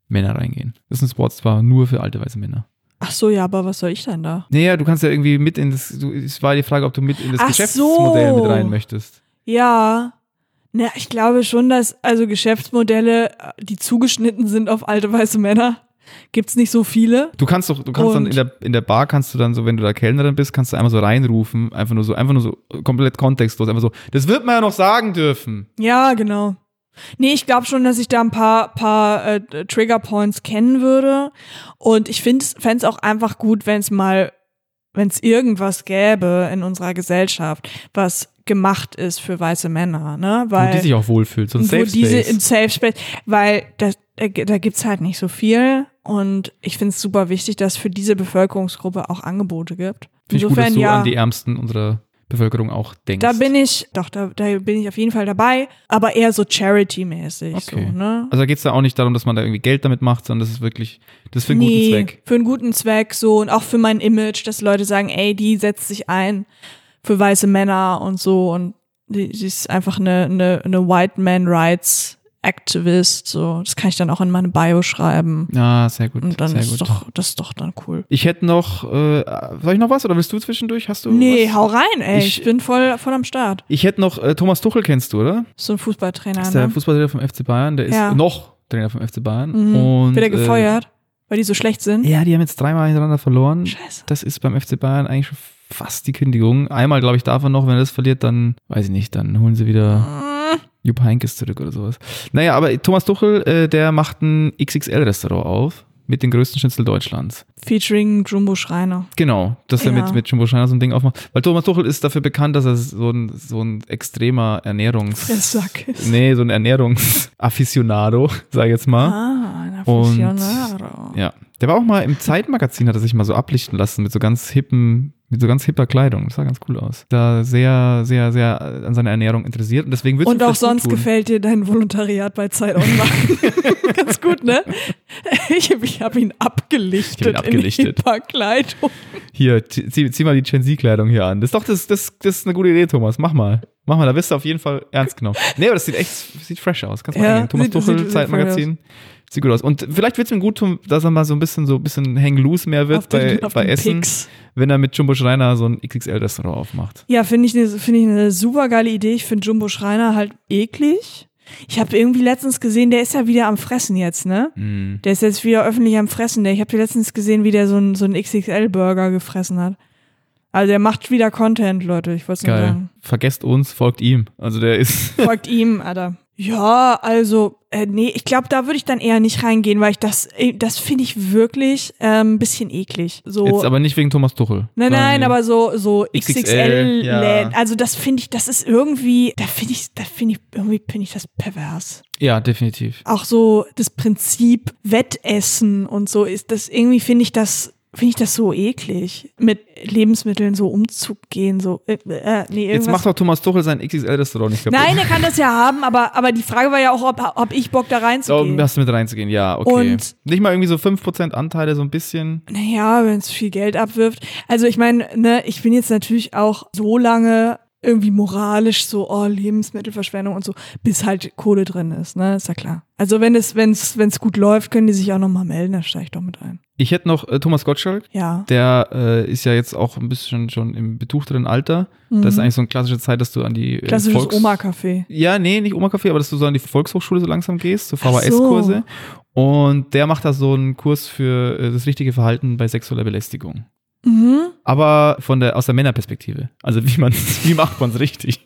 Männer reingehen. Das ist ein Sportsbar nur für alte weiße Männer. Ach so, ja, aber was soll ich denn da? Naja, du kannst ja irgendwie mit in das, du, es war die Frage, ob du mit in das Ach Geschäftsmodell so. mit rein möchtest. Ja. Na, ich glaube schon, dass also Geschäftsmodelle, die zugeschnitten sind auf alte weiße Männer, gibt's nicht so viele. Du kannst doch, du kannst dann Und- in der, in der Bar kannst du dann so, wenn du da Kellnerin bist, kannst du einmal so reinrufen, einfach nur so, einfach nur so komplett kontextlos, einfach so, das wird man ja noch sagen dürfen. Ja, genau. Nee, ich glaube schon, dass ich da ein paar, paar äh, Trigger Points kennen würde. Und ich fände es auch einfach gut, wenn es mal, wenn es irgendwas gäbe in unserer Gesellschaft, was gemacht ist für weiße Männer, ne? Weil Wo die sich auch wohlfühlt, so ein wo Safe diese Space. in Safe Space, weil da, da, gibt's halt nicht so viel. Und ich finde es super wichtig, dass es für diese Bevölkerungsgruppe auch Angebote gibt. Finde ich gut, dass Insofern du ja. an die Ärmsten unserer Bevölkerung auch denkst. Da bin ich, doch, da, da bin ich auf jeden Fall dabei, aber eher so Charity-mäßig. Okay. So, ne? Also da geht es da auch nicht darum, dass man da irgendwie Geld damit macht, sondern das ist wirklich, das ist für einen nee, guten Zweck. Für einen guten Zweck, so und auch für mein Image, dass Leute sagen, ey, die setzt sich ein für weiße Männer und so und die, die ist einfach eine, eine, eine White Man Rights Activist. So, das kann ich dann auch in meine Bio schreiben. Ja, sehr gut. Und dann sehr ist gut. doch, das ist doch dann cool. Ich hätte noch, äh, soll ich noch was oder willst du zwischendurch? Hast du Nee, was? hau rein, ey. Ich, Ich- bin voll, voll am Start. Ich hätte noch, äh, Thomas Tuchel kennst du, oder? So ein Fußballtrainer. Ist der Ne? Fußballtrainer vom FC Bayern, der ist Ja. noch Trainer vom FC Bayern. Mhm. Und, Wird er äh, gefeuert, weil die so schlecht sind? Ja, die haben jetzt dreimal hintereinander verloren. Scheiße. Das ist beim FC Bayern eigentlich schon fast die Kündigung. Einmal, glaube ich, darf er noch, wenn er das verliert, dann, weiß ich nicht, dann holen sie wieder Jupp Heynckes zurück oder sowas. Naja, aber Thomas Tuchel, äh, der macht ein XXL-Restaurant auf mit den größten Schnitzel Deutschlands. Featuring Jumbo Schreiner. Genau, dass er Ja. mit, mit Jumbo Schreiner so ein Ding aufmacht. Weil Thomas Tuchel ist dafür bekannt, dass er so ein, so ein extremer Ernährungs... Fresssack ist. Nee, so ein Ernährungsaficionado, sag ich jetzt mal. Ah, ein Und- Aficionado. Ja. Der war auch mal im Zeitmagazin, hat er sich mal so ablichten lassen mit so ganz hippen Mit so ganz hipper Kleidung. Das sah ganz cool aus. Da sehr, sehr, sehr an seiner Ernährung interessiert. Und deswegen wird Und auch sonst gefällt dir dein Volontariat bei Zeit Online. ganz gut, ne? Ich, ich habe ihn abgelichtet, Ich hab ihn abgelichtet. in hipper Kleidung. Hier, zieh, zieh mal die Gen Z-Kleidung hier an. Das ist doch das, das, das ist eine gute Idee, Thomas. Mach mal. Mach mal, da wirst du auf jeden Fall ernst genommen. Nee, aber das sieht echt sieht fresh aus. Kannst mal Ja. Thomas sieht- Tuchel, sieht- sieht Zeitmagazin. Sieht gut aus. Und vielleicht wird es ihm gut tun, dass er mal so ein bisschen so ein bisschen hang loose mehr wird Auf den- bei, auf bei den Essen, Pics. wenn er mit Jumbo Schreiner so ein XXL-Restaurant aufmacht. Ja, finde ich eine finde ich eine super geile Idee. Ich finde Jumbo Schreiner halt eklig. Ich habe irgendwie letztens gesehen, der ist ja wieder am Fressen jetzt, ne? Mm. Der ist jetzt wieder öffentlich am Fressen. Der, ich habe letztens gesehen, wie der so einen so XXL-Burger gefressen hat. Also der macht wieder Content, Leute. Ich wollte es nur sagen. Vergesst uns, folgt ihm. Also der ist. Folgt ihm, Alter. Ja, also, äh, nee, ich glaube, da würde ich dann eher nicht reingehen, weil ich das, äh, das finde ich wirklich ähm, ein bisschen eklig. So. Jetzt aber nicht wegen Thomas Tuchel. Nein, nein, aber so, so XXL, XXL, ja. Läden. Also das finde ich, das ist irgendwie, da finde ich, da finde ich, irgendwie finde ich das pervers. Ja, definitiv. Auch so das Prinzip Wettessen und so ist das, irgendwie finde ich das, finde ich das so eklig, mit Lebensmitteln so umzugehen, so, äh, äh, nee, Jetzt macht doch Thomas Tuchel sein XXL-Restaurant nicht kaputt. Nein, er kann das ja haben, aber, aber die Frage war ja auch, ob, ob ich Bock da reinzugehen. hast du mit reinzugehen, ja, okay. Und- nicht mal irgendwie so 5% Anteile, so ein bisschen. Naja, wenn es viel Geld abwirft. Also ich meine, ne, ich bin jetzt natürlich auch so lange irgendwie moralisch so, oh, Lebensmittelverschwendung und so, bis halt Kohle drin ist, ne, ist ja klar. Also wenn es, wenn es, wenn es gut läuft, können die sich auch nochmal melden, da steige ich doch mit ein. Ich hätte noch äh, Thomas Gottschalk, Ja. der äh, ist ja jetzt auch ein bisschen schon im betuchteren Alter. Das ist eigentlich so eine klassische Zeit, dass du an die äh, Mhm. Klassisches Volks- Oma-Café. Ja, nee, nicht Oma-Café, aber dass du so an die Volkshochschule so langsam gehst, so Ach so. VHS-Kurse. Und der macht da so einen Kurs für äh, das richtige Verhalten bei sexueller Belästigung. Mhm. Aber von der, aus der Männerperspektive. Also wie man, wie macht man es richtig?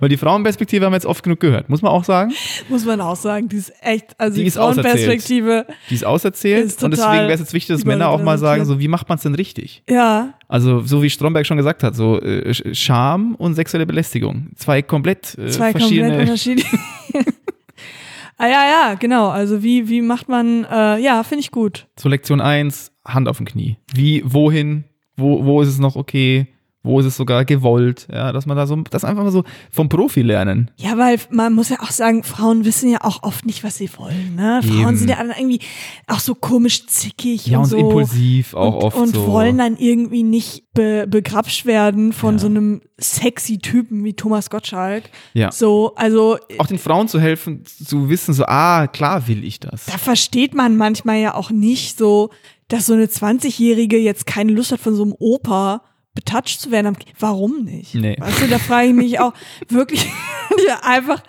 Weil die Frauenperspektive haben wir jetzt oft genug gehört, muss man auch sagen. Muss man auch sagen, die ist echt, also Die die, ist auserzählt. Frauenperspektive, Die ist auserzählt Ist und deswegen wäre es jetzt wichtig, dass Männer auch mal sagen, so wie macht man es denn richtig? ja, Also so wie Stromberg schon gesagt hat, so äh, Sch- Scham und sexuelle Belästigung. Zwei komplett äh, zwei verschiedene. komplett unterschiedliche. ah ja, ja, genau. Also wie, wie macht man, äh, ja, finde ich gut. So Lektion 1, Hand auf dem Knie. Wie, wohin, wo, wo ist es noch okay? Wo ist es sogar gewollt? Ja, dass man da so, das einfach mal so vom Profi lernen. Ja, weil man muss ja auch sagen, Frauen wissen ja auch oft nicht, was sie wollen. Ne? Frauen Eben. sind ja dann irgendwie auch so komisch zickig Ja, und, und so. impulsiv auch und, oft und so. wollen dann irgendwie nicht be begrapscht werden von Ja. so einem sexy Typen wie Thomas Gottschalk. Ja. So, also auch den Frauen zu helfen, zu wissen, so, ah, klar will ich das. da versteht man manchmal ja auch nicht so, dass so eine 20-Jährige jetzt keine Lust hat, von so einem Opa betatscht zu werden. Warum nicht? Nee. Weißt du, da frage ich mich auch wirklich einfach,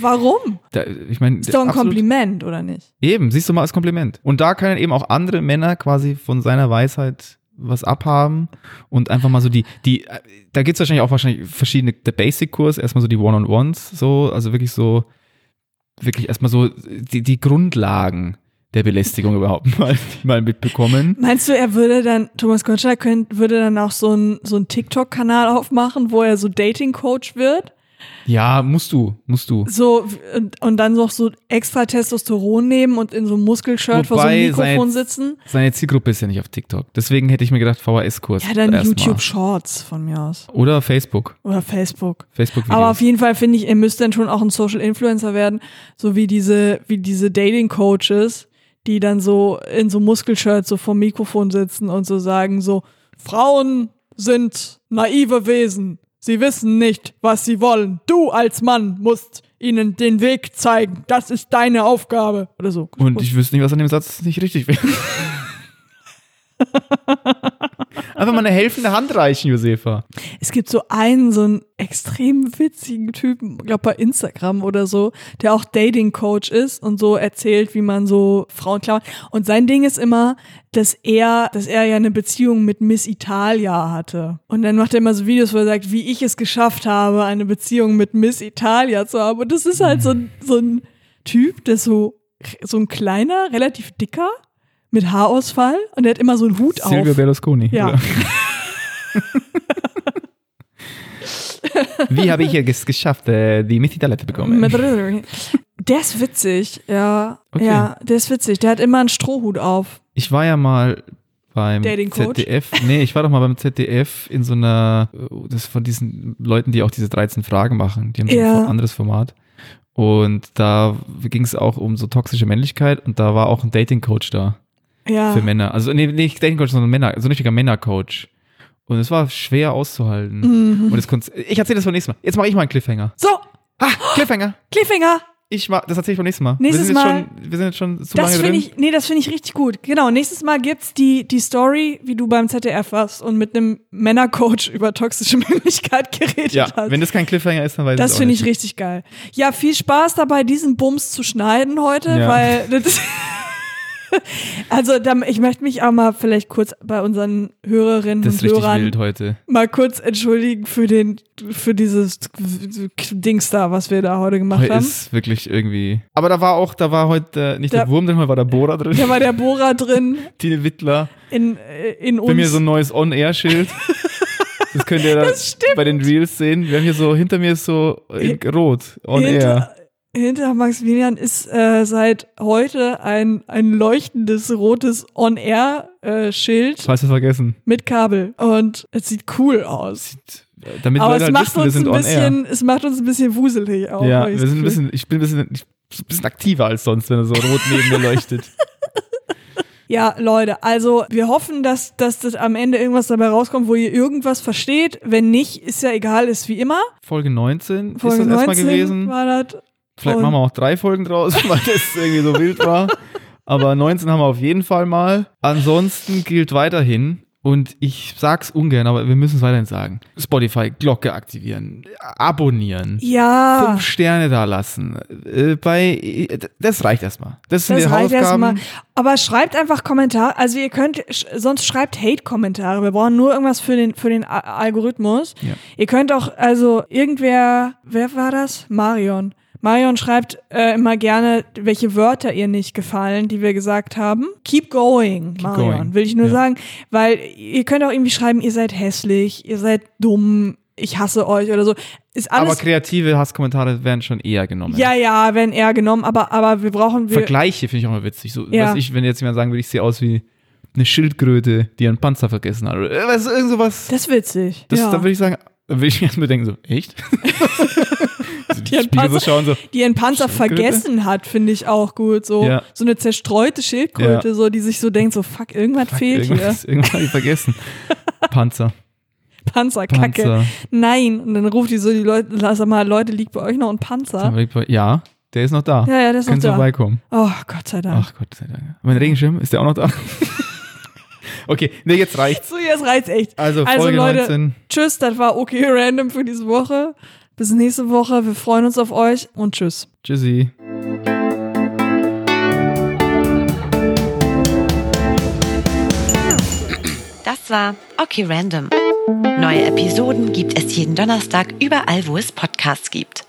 warum? Da, ich meine, Ist doch ein absolut- Kompliment, oder nicht? Eben, siehst du mal als Kompliment. Und da können eben auch andere Männer quasi von seiner Weisheit was abhaben und einfach mal so die, die, äh, da gibt's wahrscheinlich auch wahrscheinlich verschiedene, der Basic-Kurs, erstmal so die One-on-Ones, so, also wirklich so, wirklich erstmal so die, die Grundlagen der Belästigung überhaupt mal, mal mitbekommen. Meinst du, er würde dann, Thomas Gottschalk könnt, würde dann auch so ein, so ein TikTok-Kanal aufmachen, wo er so Dating-Coach wird? Ja, musst du, musst du. So, und, und dann noch so extra Testosteron nehmen und in so einem Muskelshirt vor so einem Mikrofon seine- sitzen? Seine Zielgruppe ist ja nicht auf TikTok. Deswegen hätte ich mir gedacht, VHS-Kurs. Ja, dann. YouTube Shorts von mir aus. Oder Facebook. Oder Facebook. Facebook-Videos. Aber auf jeden Fall finde ich, ihr müsst dann schon auch ein Social Influencer werden, so wie diese, wie diese Dating Coaches, die dann so in so Muskelshirts so vom Mikrofon sitzen und so sagen so, Frauen sind naive Wesen. Sie wissen nicht, was sie wollen. Du als Mann musst ihnen den Weg zeigen. Das ist deine Aufgabe. Oder so. Und ich wüsste nicht, was an dem Satz nicht richtig wäre. Einfach mal eine helfende Hand reichen, Josefa. Es gibt so einen, so einen extrem witzigen Typen, glaube bei Instagram oder so, der auch Dating-Coach ist und so erzählt, wie man so Frauen klammert. Und sein Ding ist immer, dass er, dass er ja eine Beziehung mit Miss Italia hatte. Und dann macht er immer so Videos, wo er sagt, wie ich es geschafft habe, eine Beziehung mit Miss Italia zu haben. Und das ist halt so ein, so ein Typ, der so, so ein kleiner, relativ dicker, mit Haarausfall und der hat immer so einen Hut Silvio auf. Berlusconi. Ja. Wie habe ich es geschafft, äh, die Mitteltalente zu bekommen? Der ist witzig, ja. Okay. Ja, der ist witzig. Der hat immer einen Strohhut auf. Ich war ja mal beim? ZDF. Nee, ich war doch mal beim ZDF in so einer, äh, das von diesen Leuten, die auch diese 13 Fragen machen. Die haben so Ja. ein anderes Format. Und da ging es auch um so toxische Männlichkeit und da war auch ein Dating Coach da Ja. für Männer. Also nee, nicht Dating Coach, sondern Männer, so ein richtiger Männercoach. Und es war schwer auszuhalten. Mhm. Und konnte, ich erzähle das beim nächsten Mal. Jetzt mache ich mal einen Cliffhanger. So, Ah, Cliffhanger. Cliffhanger. Ich mach, das erzähle ich beim nächsten Mal. Nächstes wir Mal- Schon, wir sind jetzt schon zu Das lange finde drin. ich, nee, das finde ich richtig gut. Genau, nächstes Mal gibt's die, die Story, wie du beim ZDF warst und mit einem Männercoach über toxische Männlichkeit geredet ja, hast. wenn das kein Cliffhanger ist, dann weiß Das ich auch finde ich richtig geil. Ja, viel Spaß dabei, diesen Bums zu schneiden heute, Ja. weil das also da, ich möchte mich auch mal vielleicht kurz bei unseren Hörerinnen Das ist und Hörern wild heute. mal kurz entschuldigen für den für dieses Dings da, was wir da heute gemacht Heute haben. ist wirklich irgendwie. Aber da war auch, da war heute äh, nicht Da- der Wurm drin, heute war der Bohrer drin. Da war der Bohrer drin Tine Wittler. in, äh, in uns. Bei mir so ein neues On-Air-Schild. Das könnt ihr da bei den Reels sehen. Wir haben hier so, hinter mir ist so in rot. On-Air. hinter, hinter Maximilian ist äh, seit heute ein, ein leuchtendes rotes On-Air-Schild Falls wir vergessen. mit Kabel. Und es sieht cool aus. Damit Aber es halt macht wissen, uns ein bisschen, es macht uns ein bisschen wuselig auch. Ja, wir sind ein bisschen, ich bin ein bisschen, ich, ein bisschen aktiver als sonst, wenn er so rot neben mir leuchtet. Ja, Leute, also wir hoffen, dass, dass das am Ende irgendwas dabei rauskommt, wo ihr irgendwas versteht. Wenn nicht, ist ja egal, ist wie immer. Folge 19 Folge ist das erstmal 19 gewesen. war das. Vielleicht und- machen wir auch drei Folgen draus, weil das irgendwie so wild war. Aber 19 haben wir auf jeden Fall mal. Ansonsten gilt weiterhin, und ich sag's ungern, aber wir müssen es weiterhin sagen. Spotify, Glocke aktivieren, abonnieren, Ja, fünf Sterne da lassen. Äh, bei, das reicht erstmal. Das sind das die reicht Hausaufgaben. erstmal. Aber schreibt einfach Kommentare. Also ihr könnt, sonst schreibt Hate-Kommentare. Wir brauchen nur irgendwas für den, für den Algorithmus. Ja. Ihr könnt auch, also irgendwer, wer war das? Marion. Marion schreibt äh, immer gerne, welche Wörter ihr nicht gefallen, die wir gesagt haben. Keep going, Marion, going. will ich nur Ja. sagen. Weil ihr könnt auch irgendwie schreiben, ihr seid hässlich, ihr seid dumm, ich hasse euch oder so. Ist alles. Aber kreative Hasskommentare werden schon eher genommen. ja, ja, werden eher genommen, aber, aber wir brauchen. Wir, Vergleiche finde ich auch mal witzig. So, Ja. ich, wenn jetzt jemand sagen würde, ich sehe aus wie eine Schildkröte, die ihren Panzer vergessen hat. Oder äh, was, irgend sowas. das ist witzig. Das, ja. Da würde ich sagen, da würde ich erstmal denken, so, echt? die ihren Panzer- schauen, so, die ihren Panzer vergessen hat, finde ich auch gut. So, Ja. so eine zerstreute Schildkröte, Ja. so, die sich so denkt, so fuck, irgendwas fehlt irgendwas, irgendwas habe ich vergessen. Panzer. hier. Panzerkacke. Panzer. Nein. Und dann ruft die so die Leute, sag mal, Leute, liegt bei euch noch ein Panzer? Ja, der ist noch da. Ja, ja, der ist Können noch da. vorbeikommen. Oh, Gott sei Dank. Ach Gott sei Dank. Mein Regenschirm, ist der auch noch da? okay, nee, jetzt reicht's. So, jetzt reizt echt. Also, Also, Folge Leute, 19. Tschüss, das war okay random für diese Woche. Bis nächste Woche. Wir freuen uns auf euch und tschüss. Tschüssi. Das war Okay Random. Neue Episoden gibt es jeden Donnerstag überall, wo es Podcasts gibt.